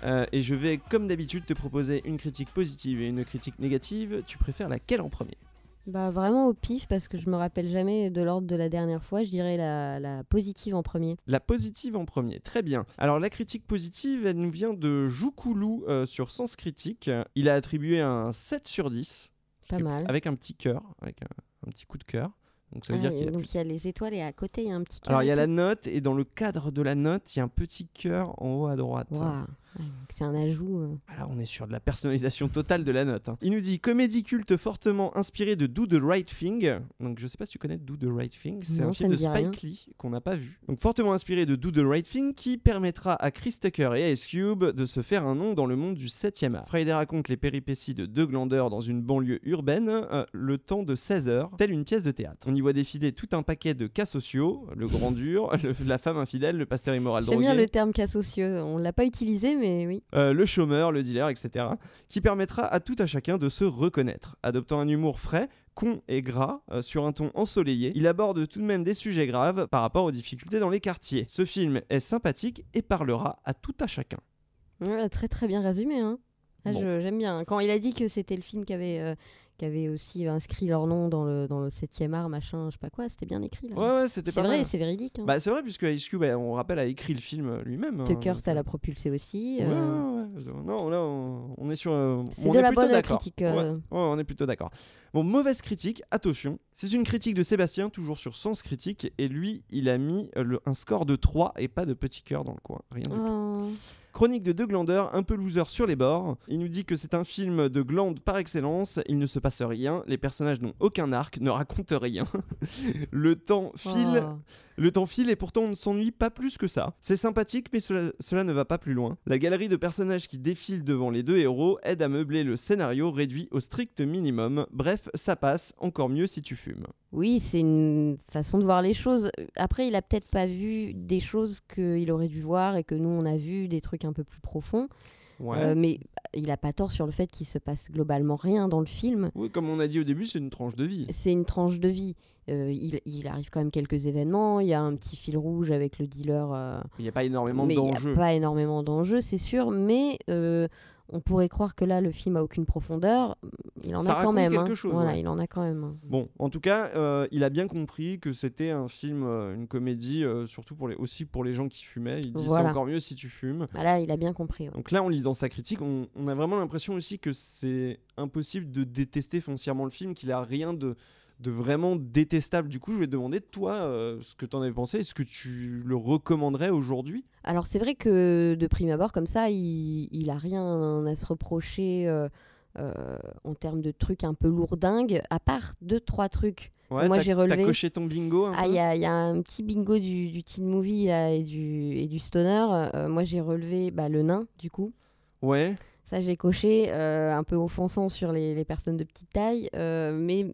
Euh, et je vais, comme d'habitude, te proposer une critique positive et une critique négative. Tu préfères laquelle en premier? Bah vraiment au pif parce que je me rappelle jamais de l'ordre de la dernière fois. Je dirais la, la positive en premier. La positive en premier, très bien. Alors la critique positive, elle nous vient de Joukoulou euh, sur Sens Critique. Il a attribué un 7 sur 10. Pas mal. Avec un petit cœur, avec un, un petit coup de cœur. Donc ça veut Ah, dire qu'il a donc il y a les étoiles et à côté il y a un petit cœur. Alors il y a la note et dans le cadre de la note, il y a un petit cœur en haut à droite. Waouh. C'est un ajout. euh. Ah, Là, on est sur de la personnalisation totale de la note. hein. Il nous dit comédie culte fortement inspirée de Do the Right Thing. Donc, je sais pas si tu connais Do the Right Thing. C'est un film de rien. Spike Lee qu'on n'a pas vu. Donc, fortement inspiré de Do the Right Thing qui permettra à Chris Tucker et Ice Cube de se faire un nom dans le monde du 7e art. Friday raconte les péripéties de deux glandeurs dans une banlieue urbaine, euh, le temps de 16 heures, telle une pièce de théâtre. On y voit défiler tout un paquet de cas sociaux, le grand dur, le- la femme infidèle, le pasteur immoral J'aime bien le terme cas sociaux. On l'a pas utilisé, mais oui. Euh, le chômeur, le dealer, etc., qui permettra à tout à chacun de se reconnaître. Adoptant un humour frais, con et gras, euh, sur un ton ensoleillé, il aborde tout de même des sujets graves par rapport aux difficultés dans les quartiers. Ce film est sympathique et parlera à tout à chacun. Ouais, très très bien résumé. Hein. Ah, Bon. J'aime bien. Quand il a dit que c'était le film qui avait, euh, qui avait aussi inscrit leur nom dans le, dans le 7e art, machin, je sais pas quoi, c'était bien écrit. Là. Ouais, ouais, c'était C'est pas vrai, mal. c'est véridique. hein. Bah, c'est vrai, puisque Ice Cube, bah, on rappelle, a écrit le film lui-même. hein, Tucker, ça l'a propulsé aussi. Ouais, euh, ouais, ouais. Non, là, on, on est sur. euh, C'est on de est la plutôt bonne d'accord. critique, euh. Ouais, on est plutôt d'accord. Bon, mauvaise critique, attention. C'est une critique de Sébastien, toujours sur Sens Critique, et lui, il a mis euh, le- un score de 3 et pas de petit cœur dans le coin. Rien du tout. Chronique de deux glandeurs, un peu loser sur les bords. Il nous dit que c'est un film de glandes par excellence. Il ne se passe rien. Les personnages n'ont aucun arc, ne racontent rien. le temps file. Oh. Le temps file et pourtant on ne s'ennuie pas plus que ça. C'est sympathique mais cela, cela ne va pas plus loin. La galerie de personnages qui défilent devant les deux héros aide à meubler le scénario réduit au strict minimum. Bref, ça passe, encore mieux si tu fumes. Oui, c'est une façon de voir les choses. Après, il a peut-être pas vu des choses qu'il aurait dû voir et que nous, on a vu des trucs un peu plus profonds. Ouais. Euh, mais il a pas tort sur le fait qu'il se passe globalement rien dans le film. Oui, comme on a dit au début, c'est une tranche de vie. C'est une tranche de vie. Euh, il, il arrive quand même quelques événements. Il y a un petit fil rouge avec le dealer. euh, Il n'y a pas énormément mais il y a d'enjeux. pas énormément d'enjeux, c'est sûr. Mais on pourrait croire que là, le film a aucune profondeur. Il en Ça a quand raconte même. quelque hein. chose, Voilà, ouais. il en a quand même. hein. Bon, en tout cas, euh, il a bien compris que c'était un film, euh, une comédie, euh, surtout pour les, aussi pour les gens qui fumaient. Il dit Voilà. c'est encore mieux si tu fumes. Bah là, il a bien compris. ouais. Donc là, en lisant sa critique, on, on a vraiment l'impression aussi que c'est impossible de détester foncièrement le film, qu'il a rien de, de vraiment détestable. Du coup, je vais te demander, toi, euh, ce que tu en avais pensé. Est-ce que tu le recommanderais aujourd'hui? Alors c'est vrai que de prime abord comme ça, il, il a rien à se reprocher euh, euh, en termes de trucs un peu lourdingues, à part deux trois trucs. Ouais, Moi t'as- j'ai t'as relevé. coché ton bingo Ah, il y a, il y a un petit bingo du, du teen movie là, et, du, et du stoner. Moi j'ai relevé bah, le nain du coup. Ouais. Ça j'ai coché, euh, un peu offensant sur les, les personnes de petite taille, euh, mais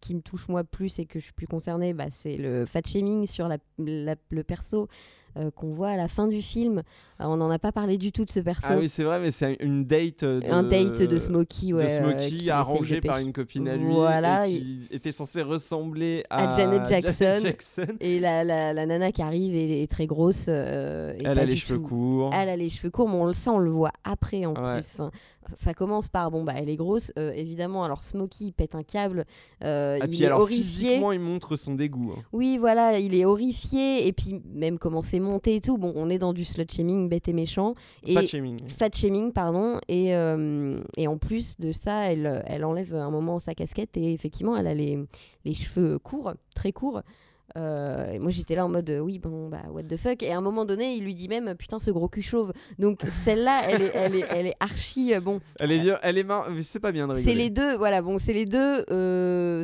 qui me touche moi plus et que je suis plus concernée, bah, c'est le fat shaming sur la, la- le perso euh, qu'on voit à la fin du film. Euh, on n'en a pas parlé du tout de ce perso. Ah oui, c'est vrai, mais c'est une date de... Un date de Smokey, ouais, de euh, Smokey arrangé par une copine à lui Voilà, et qui était censée ressembler à, à Janet Jackson. Jackson. Et la, la, la nana qui arrive est, est très grosse. euh, et Elle a les cheveux tout- courts. Elle a les cheveux courts, mais on le sait, on le voit après en Ouais. plus. Enfin, ça commence par bon bah elle est grosse euh, évidemment alors Smokey il pète un câble euh, Ah, il puis est alors horrifié physiquement, il montre son dégoût. hein. oui voilà il est horrifié et puis même comment c'est monté et tout. Bon on est dans du slut shaming bête et méchant. Et Fat shaming. fat shaming pardon. Et, euh, et en plus de ça elle, elle enlève un moment sa casquette et effectivement elle a les, les cheveux courts très courts. Euh, et moi j'étais là en mode euh, oui bon bah what the fuck. Et à un moment donné il lui dit même putain ce gros cul chauve. Donc celle-là elle est, elle, est, elle est archi euh, bon. Elle est, elle est mar- C'est pas bien de rigoler. c'est les deux, voilà, bon, c'est les deux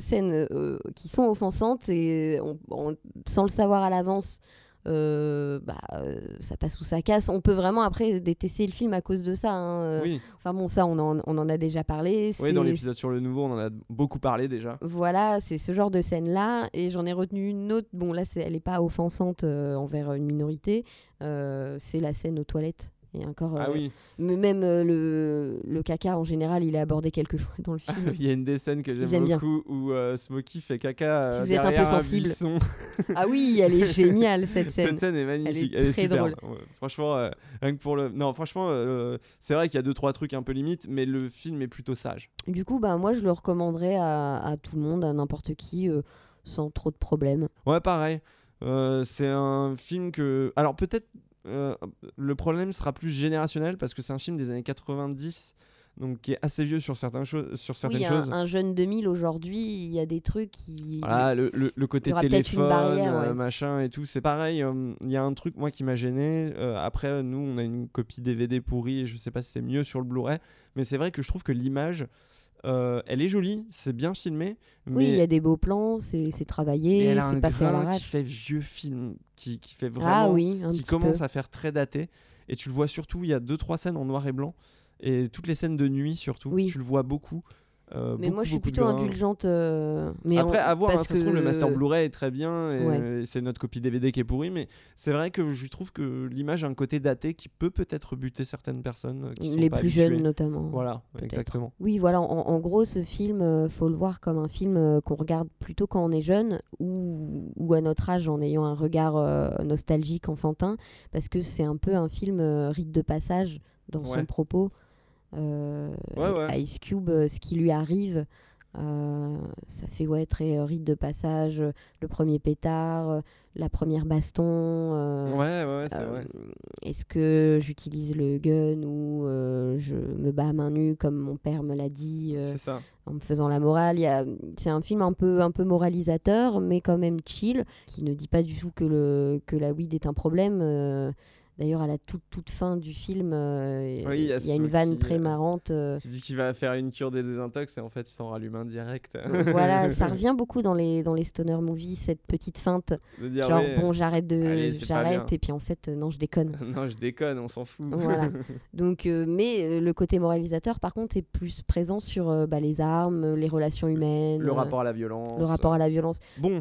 scènes qui sont offensantes et on- on- sans le savoir à l'avance, euh, bah, euh, ça passe ou ça casse. On peut vraiment après détester le film à cause de ça. hein, euh. Oui. Enfin bon, ça, on en, on en a déjà parlé. Oui, dans l'épisode sur le nouveau, on en a beaucoup parlé déjà. Voilà, c'est ce genre de scène-là. Et j'en ai retenu une autre. Bon, là, c'est- elle n'est pas offensante euh, envers une minorité. Euh, c'est la scène aux toilettes. Et encore, Ah euh, oui. mais même euh, le, le caca en général, il est abordé quelques fois dans le film. Il y a une des scènes que j'aime aiment bien. beaucoup où euh, Smokey fait caca Si vous êtes un peu derrière sensible. Ah oui, elle est géniale cette scène. Cette scène est magnifique, elle est, très superbe. drôle. Ouais, franchement, rien que pour le. Non, franchement, c'est vrai qu'il y a deux trois trucs un peu limites, mais le film est plutôt sage. Du coup, bah, moi, je le recommanderais à, à tout le monde, à n'importe qui, sans trop de problèmes. Ouais, pareil. C'est un film que. Alors peut-être euh, le problème sera plus générationnel parce que c'est un film des années 90, donc qui est assez vieux sur certaines choses. Sur certaines oui, un, choses. un jeune 2000 aujourd'hui, il y a des trucs qui. Voilà, le, le- le côté téléphone, barrière, euh, machin et tout, c'est pareil. euh, Il y a un truc, moi, qui m'a gêné. euh, après, nous, on a une copie DVD pourrie et je sais pas si c'est mieux sur le Blu-ray, mais c'est vrai que je trouve que l'image, euh, elle est jolie, c'est bien filmé, mais, Oui, il y a des beaux plans, c'est travaillé, c'est pas fait à qui fait vieux film, qui, qui fait vraiment. Ah oui, qui commence peu. à faire très daté. Et tu le vois surtout, il y a deux, trois scènes en noir et blanc. Et toutes les scènes de nuit, surtout, Oui. tu le vois beaucoup. Euh, Mais beaucoup, moi, je suis plutôt indulgente. euh, Mais Après, en- à voir, hein, ça se trouve, le master Blu-ray est très bien, et Ouais. c'est notre copie DVD qui est pourrie, mais c'est vrai que je trouve que l'image a un côté daté qui peut peut-être buter certaines personnes euh, sont Les pas plus habituées. jeunes, notamment. Voilà, exactement. Oui, voilà, en, en gros, ce film, euh, faut le voir comme un film qu'on regarde plutôt quand on est jeune ou, ou à notre âge en ayant un regard nostalgique, enfantin, parce que c'est un peu un film rite de passage dans Ouais. son propos. Euh, Ouais. Ice Cube, euh, ce qui lui arrive, euh, ça fait ouais, très euh, rite de passage, euh, le premier pétard, la première baston. Ouais, ouais, ouais, c'est vrai. Est-ce que j'utilise le gun ou je me bats à main nue comme mon père me l'a dit ça. en me faisant la morale il y a- C'est un film un peu, un peu moralisateur, mais quand même chill, qui ne dit pas du tout que, le, que la weed est un problème. D'ailleurs, à la toute, toute fin du film, euh, Oui, il y a il y a une vanne très euh, marrante. euh, Qui dit qu'il va faire une cure des désintox et en fait, il s'en rallume un direct. voilà, ça revient beaucoup dans les, dans les stoner movies, cette petite feinte. Dire, genre, bon, j'arrête de. J'arrête, et puis en fait, euh, non, je déconne. non, je déconne, on s'en fout. Voilà. Donc, euh, mais le côté moralisateur, par contre, est plus présent sur bah, les armes, les relations humaines, Le rapport à la violence. le rapport à la violence. Bon,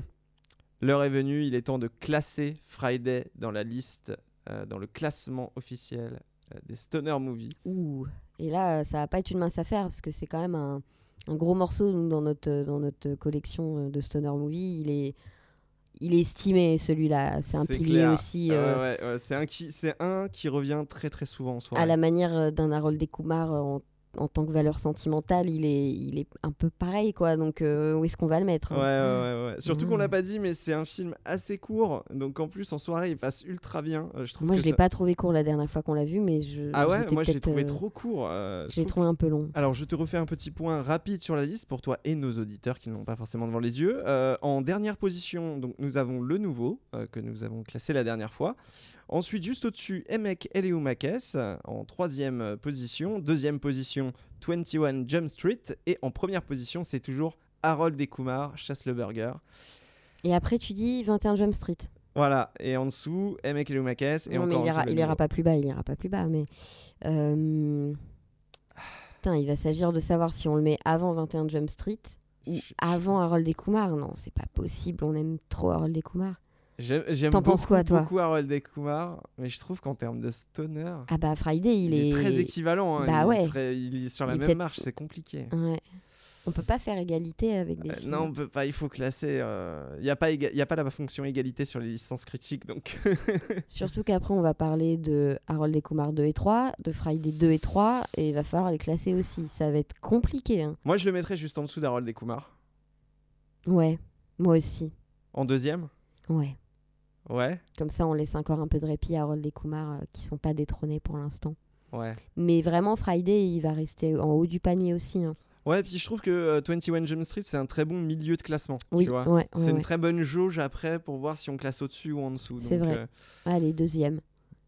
l'heure est venue, il est temps de classer Friday dans la liste, euh, dans le classement officiel euh, des Stoner Movies. Ouh. Et là, euh, ça va pas être une mince affaire parce que c'est quand même un, un gros morceau nous, dans notre dans notre collection de stoner movie. Il est il est estimé celui-là. C'est un pilier clair. aussi. Euh, ouais, ouais, c'est un qui, un qui revient très très souvent en soirée. à la manière d'un Harold Kumar en, en tant que valeur sentimentale, il est, il est un peu pareil, quoi. Donc, euh, où est-ce qu'on va le mettre Ouais, hein ouais, ouais, ouais. Surtout qu'on Mm. l'a pas dit, mais c'est un film assez court, donc en plus en soirée il passe ultra bien. Euh, je trouve Moi, que je l'ai ça- pas trouvé court la dernière fois qu'on l'a vu, mais je. Ah ouais, moi je l'ai trouvé euh, trop court. euh, je l'ai trouvé un peu long. Alors, je te refais un petit point rapide sur la liste pour toi et nos auditeurs qui ne l'ont pas forcément devant les yeux. Euh, en dernière position, donc, nous avons le nouveau euh, que nous avons classé la dernière fois. Ensuite, juste au-dessus, Emek Eleumakes euh, en troisième position. Deuxième position, 21 Jump Street. Et en première position, c'est toujours Harold et Kumar, Chasse le Burger. Et après, tu dis 21 Jump Street. Voilà, et en dessous, Emek Eleumakes. Et non, mais encore il ira, le il ira pas plus bas, il ira pas plus bas. Mais. euh, Putain, il va s'agir de savoir si on le met avant 21 Jump Street ou avant Harold et Kumar. Non, c'est pas possible, on aime trop Harold et Kumar. J'aime beaucoup, penses quoi, toi beaucoup Harold et Kumar, mais je trouve qu'en termes de stoner, Ah bah Friday, il, il, est... très équivalent. hein. Bah il, ouais. serait- il est sur la Il même marche, c'est compliqué. Ouais. On peut pas faire égalité avec des Euh, films. non, on peut pas, il faut classer. euh, Il n'y a, pas éga- il y a pas la fonction égalité sur les licences critiques, donc. Surtout qu'après, on va parler de Harold et Kumar 2 et 3, de Friday 2 et 3, et il va falloir les classer aussi. Ça va être compliqué. hein. Moi, je le mettrais juste en dessous d'Harold et Kumar. Ouais, moi aussi. En deuxième? Ouais. Ouais, Comme ça, on laisse encore un peu de répit à Harold et Kumar euh, qui sont pas détrônés pour l'instant. ouais. Mais vraiment, Friday, il va rester en haut du panier aussi. hein. Ouais, puis je trouve que euh, 21 Jump Street, c'est un très bon milieu de classement. Oui, tu vois ouais, ouais, c'est une très bonne jauge après pour voir si on classe au-dessus ou en dessous. C'est vrai. euh, Allez, deuxième.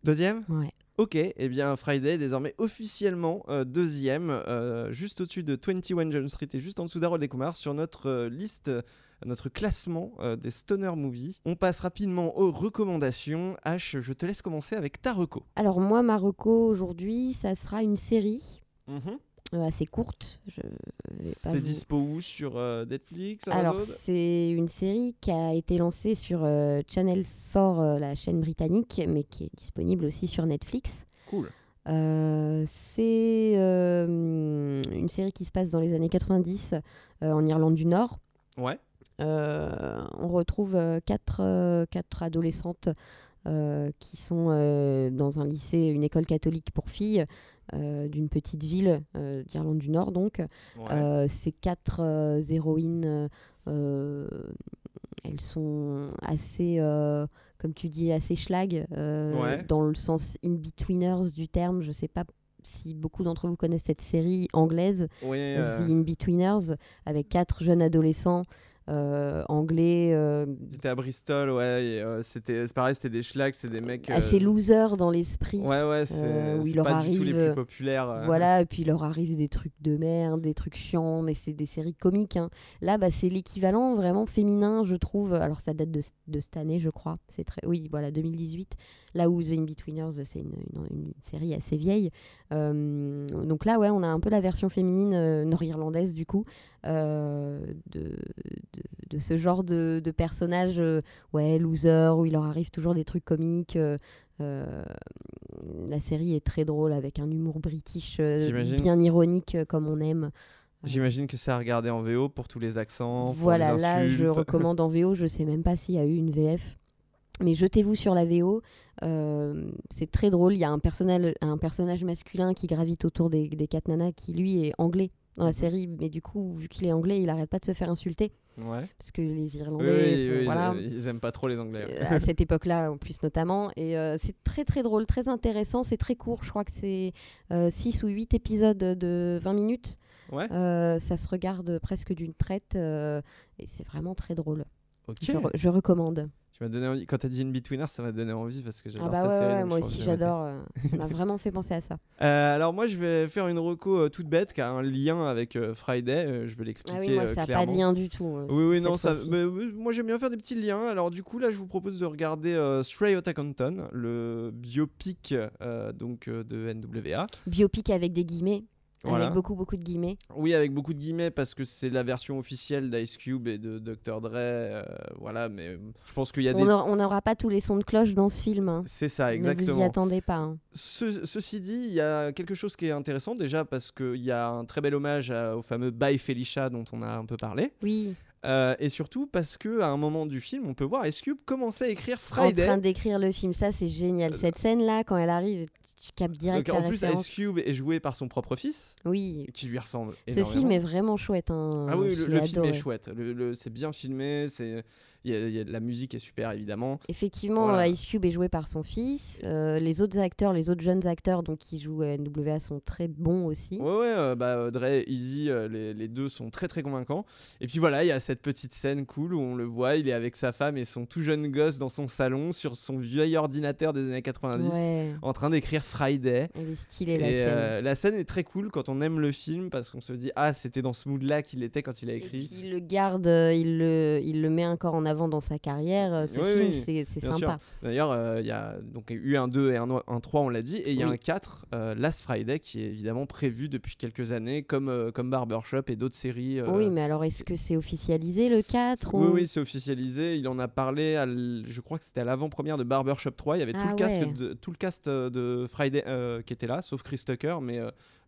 Deuxième Ouais. Ok, et eh bien Friday est désormais officiellement euh, deuxième, euh, juste au-dessus de 21 Jump Street et juste en dessous d'Harold et Kumar sur notre liste, notre classement euh, des stoner movies. On passe rapidement aux recommandations. H, je te laisse commencer avec ta reco. Alors, moi, Marocco, aujourd'hui, ça sera une série Mhm. euh, assez courte. C'est vous- dispo où? Sur euh, Netflix Alors, c'est une série qui a été lancée sur euh, Channel 4, euh, la chaîne britannique, mais qui est disponible aussi sur Netflix. Cool. C'est une série qui se passe dans les années 90 euh, en Irlande du Nord. Ouais. Euh, on retrouve euh, quatre, euh, quatre adolescentes qui sont dans un lycée, une école catholique pour filles euh, d'une petite ville euh, d'Irlande du Nord. Donc, Ouais. Euh, ces quatre héroïnes, elles sont assez, comme tu dis, assez schlag, Ouais. dans le sens in-betweeners du terme. Je sais pas si beaucoup d'entre vous connaissent cette série anglaise, Oui, The In-Betweeners, avec quatre jeunes adolescents euh, anglais euh, C'était à Bristol, ouais. et, euh, c'était c'est pareil, c'était des schlags, c'est des mecs. euh, assez losers dans l'esprit. Ouais, ouais, c'est où c'est il leur pas du tout les arrive, plus populaires. Voilà, et puis il leur arrive des trucs de merde, des trucs chiants, mais c'est des séries comiques. hein. Là, bah, c'est l'équivalent vraiment féminin, je trouve. Alors, ça date de, de cette année, je crois. C'est très, oui, voilà, 2018. Là où The In-Betweeners, c'est une, une- une série assez vieille. Donc là, ouais, on a un peu la version féminine nord-irlandaise, du coup, de, de, ce genre de, de personnage, euh, ouais, loser, où il leur arrive toujours des trucs comiques. euh, euh, la série est très drôle avec un humour british euh, bien ironique euh, comme on aime. J'imagine que c'est à regarder en VO pour tous les accents. pour Voilà, les là je recommande en VO, je sais même pas s'il y a eu une VF. Mais jetez-vous sur la VO, c'est très drôle. Il y a un personnage, un personnage masculin qui gravite autour des, des quatre nanas qui lui est anglais dans la Mhm. série. Mais du coup, vu qu'il est anglais, il arrête pas de se faire insulter. Ouais. Parce que les Irlandais, oui, bon, oui, voilà. ils, ils aiment pas trop les Anglais. Euh, à cette époque-là en plus notamment. Et euh, c'est très très drôle, très intéressant, c'est très court, je crois que c'est 6 ou 8 épisodes de 20 minutes. Ouais. Euh, ça se regarde presque d'une traite euh, et c'est vraiment très drôle. Ok. Je, re- je recommande. Tu m'as donné envie. Quand t'as dit In-Betweener, ça m'a donné envie parce que j'adore Ah bah cette ouais, série. ouais, donc moi aussi j'adore. euh, ça m'a vraiment fait penser à ça. Euh, alors moi je vais faire une reco euh, toute bête qui a un lien avec euh, Friday, je vais Ah l'expliquer oui, moi euh, ça n'a pas de lien du tout. Oui oui non ça fois-ci. mais, moi j'aime bien faire des petits liens. Alors du coup là je vous propose de regarder Stray Outta Compton, le biopic donc de NWA. Biopic avec des guillemets, Voilà. avec beaucoup beaucoup de guillemets. Oui, avec beaucoup de guillemets parce que c'est la version officielle d'Ice Cube et de Dr. Dre. euh, voilà, mais euh, je pense qu'il y a des. On n'aura- on n'aura pas tous les sons de cloche dans ce film. hein. C'est ça, Ne vous y exactement. attendez pas. hein. Ce- ceci dit, il y a quelque chose qui est intéressant déjà parce qu'il y a un très bel hommage à- au fameux Bye Felicia dont on a un peu parlé. Oui, Euh, et surtout parce que à un moment du film, on peut voir Ice Cube commencer à écrire en Friday. train d'écrire le film, ça c'est génial. Cette scène-là, quand elle arrive, tu captes direct Donc, en plus, référence. Ice Cube est joué par son propre fils, Oui, qui lui ressemble ce énormément. film est vraiment chouette. hein. Ah oui, Je le, film est chouette. Le- le- c'est bien filmé. C'est y a- il y a- la musique est super évidemment. Effectivement, Voilà. euh, Ice Cube est joué par son fils. Euh, les autres acteurs, les autres jeunes acteurs donc, qui jouent à NWA sont très bons aussi. Ouais, ouais, euh, bah, euh, Dre et Easy, euh, les, les deux sont très très convaincants. Et puis voilà, il y a cette petite scène cool où on le voit, il est avec sa femme et son tout jeune gosse dans son salon sur son vieil ordinateur des années 90 Ouais, en train d'écrire Friday. elle est stylée la et scène. euh, la scène est très cool quand on aime le film parce qu'on se dit ah c'était dans ce mood là qu'il était quand il a Et écrit. puis il le garde, euh, il le, il le met encore en avant dans sa carrière, euh, ce Oui, film, oui, c'est sympa. D'ailleurs, euh, il y a donc eu un 2 et un, un 3, on l'a dit, et il y a Oui. un 4, euh, Last Friday, qui est évidemment prévu depuis quelques années, comme, comme Barbershop et d'autres séries. Oui, mais alors est-ce que c'est officialisé le 4 Oui, ou- oui, c'est officialisé. Il en a parlé, à l- je crois que c'était à l'avant-première de Barbershop 3. Il y avait tout, Ah le, casque ouais. de, tout le cast de Friday qui était là, sauf Chris Tucker, mais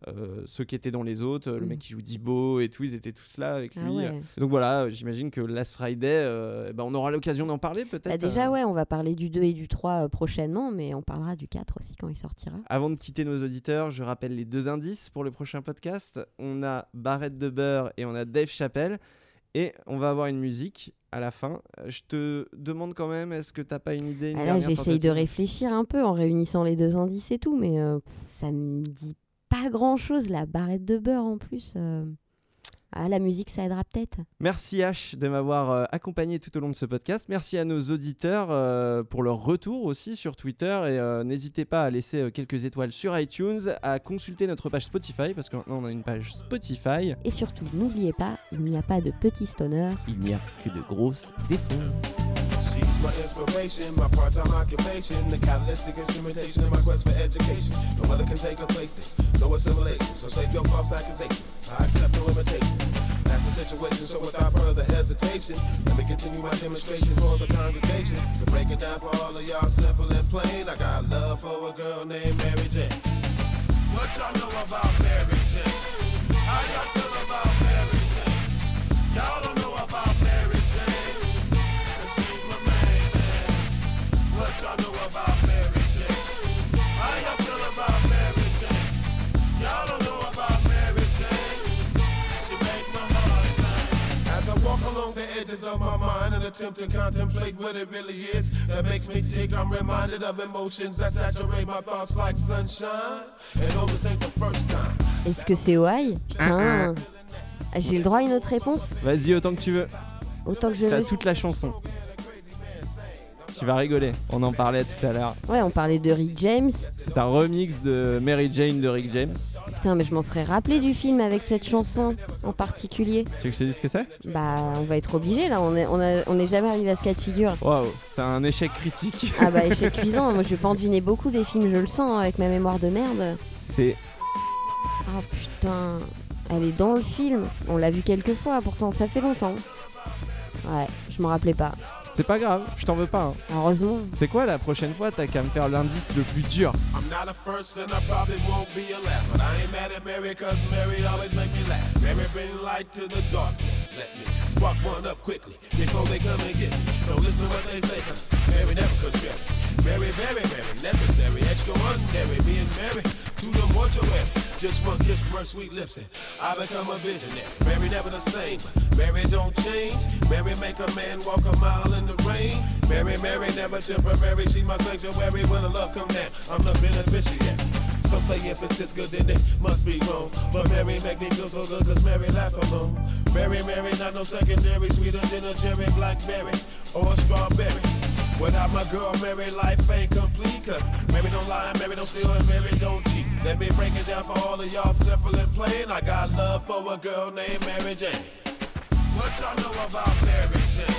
euh, ceux qui étaient dans les autres, euh, le Mm. mec qui joue Dibo et tout, ils étaient tous là avec Ah lui. ouais. Donc voilà, j'imagine que Last Friday, euh, bah, on aura l'occasion d'en parler peut-être. Bah, déjà, euh, ouais, on va parler du 2 et du 3 euh, prochainement, mais on parlera du 4 aussi quand il sortira. Avant de quitter nos auditeurs, je rappelle les deux indices pour le prochain podcast. On a Barrette de Beurre et on a Dave Chappelle. Et on va avoir une musique à la fin. Je te demande quand même, est-ce que t'as pas une idée une Ah j'essaye de réfléchir un peu en réunissant les deux indices et tout, mais euh, ça me dit pas grand-chose, la barrette de beurre en plus. euh. Ah, la musique, ça aidera peut-être. Merci H de m'avoir euh, accompagné tout au long de ce podcast. Merci à nos auditeurs euh, pour leur retour aussi sur Twitter. Et euh, n'hésitez pas à laisser euh, quelques étoiles sur iTunes, à consulter notre page Spotify, parce que maintenant on a une page Spotify. Et surtout, n'oubliez pas, il n'y a pas de petits stoners. Il n'y a que de grosses défauts. My inspiration, my part-time occupation, the catalytic instrumentation in my quest for education. No other can take a place, this, no assimilation. So save your false accusations. I accept no limitations. That's the situation, so without further hesitation, let me continue my demonstration for the congregation. To break it down for all of y'all, simple and plain. I got love for a girl named Mary Jane. What y'all know about Mary Jane? Attempt to contemplate what it really is that makes me tick, I'm reminded of emotions that saturate my thoughts like sunshine. And no, this ain't the first time. Est-ce que c'est OI Putain. Ah, J'ai le droit à une autre réponse? Vas-y, autant que tu veux. Autant que je T'as veux. toute la chanson. Tu vas rigoler. On en parlait tout à l'heure. Ouais, on parlait de Rick James. C'est un remix de Mary Jane de Rick James. Putain, mais je m'en serais rappelé du film avec cette chanson en particulier. Tu veux que je te dise ce que c'est? Bah, on va être obligé là. On est, on a- on n'est jamais arrivé à ce cas de figure. Waouh, c'est un échec critique. Ah bah, échec cuisant. Moi, je vais pas en deviner beaucoup des films, je le sens hein, avec ma mémoire de merde. C'est Ah putain, elle est dans le film. On l'a vu quelques fois, pourtant ça fait longtemps. Ouais, je m'en rappelais pas. C'est pas grave, je t'en veux pas. hein. Heureusement. C'est quoi la prochaine fois T'as qu'à me faire l'indice le plus dur. I'm not a first and I probably won't be a last. But I ain't mad at Mary cause Mary always make me laugh. Mary bring light to the darkness. Let me spark one up quickly before they come and get me. Don't listen to what they say cause Mary never could trip. Mary, very, very necessary. Extraordinary. Me and Mary the mortuary. Just one kiss from her sweet lips and I become a visionary. Mary never the same. Mary don't change. Mary make a man walk a mile in the rain. Mary, Mary never temporary. She's my sanctuary when the love come down. I'm the beneficiary. Some say if it's this good, then it must be wrong. But Mary make me feel so good, cause Mary lasts so long. Mary, Mary, not no secondary, sweeter than a cherry blackberry or a strawberry. Without my girl, Mary, life ain't complete. Cause Mary don't lie, Mary don't steal, and Mary don't cheat. Let me break it down for all of y'all, simple and plain. I got love for a girl named Mary Jane. What y'all know about Mary Jane?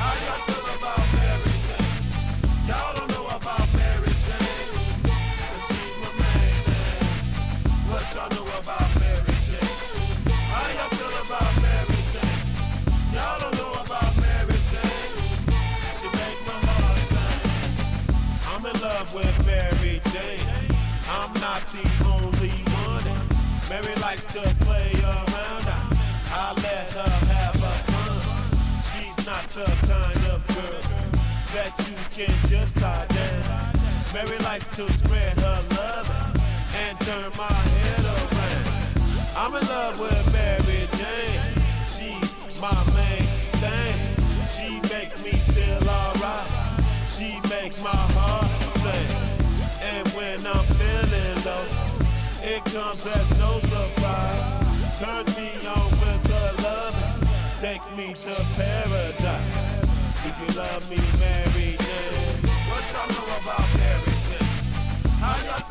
How y'all feel about Mary Jane? Y'all don't know about Mary Jane. 'cause she's my main man. What y'all know likes to play around. I let her have fun. She's not the kind of girl that you can just tie down. Mary likes to spread her love and turn my head around. I'm in love with Mary Jane. She's my main thing. She make me feel alright. She make my heart sing. And when I'm feeling low, it comes as no surprise. Turns me on with her love, takes me to paradise. Do you love me, Mary Jane? What y'all know about Mary Jane? How y'all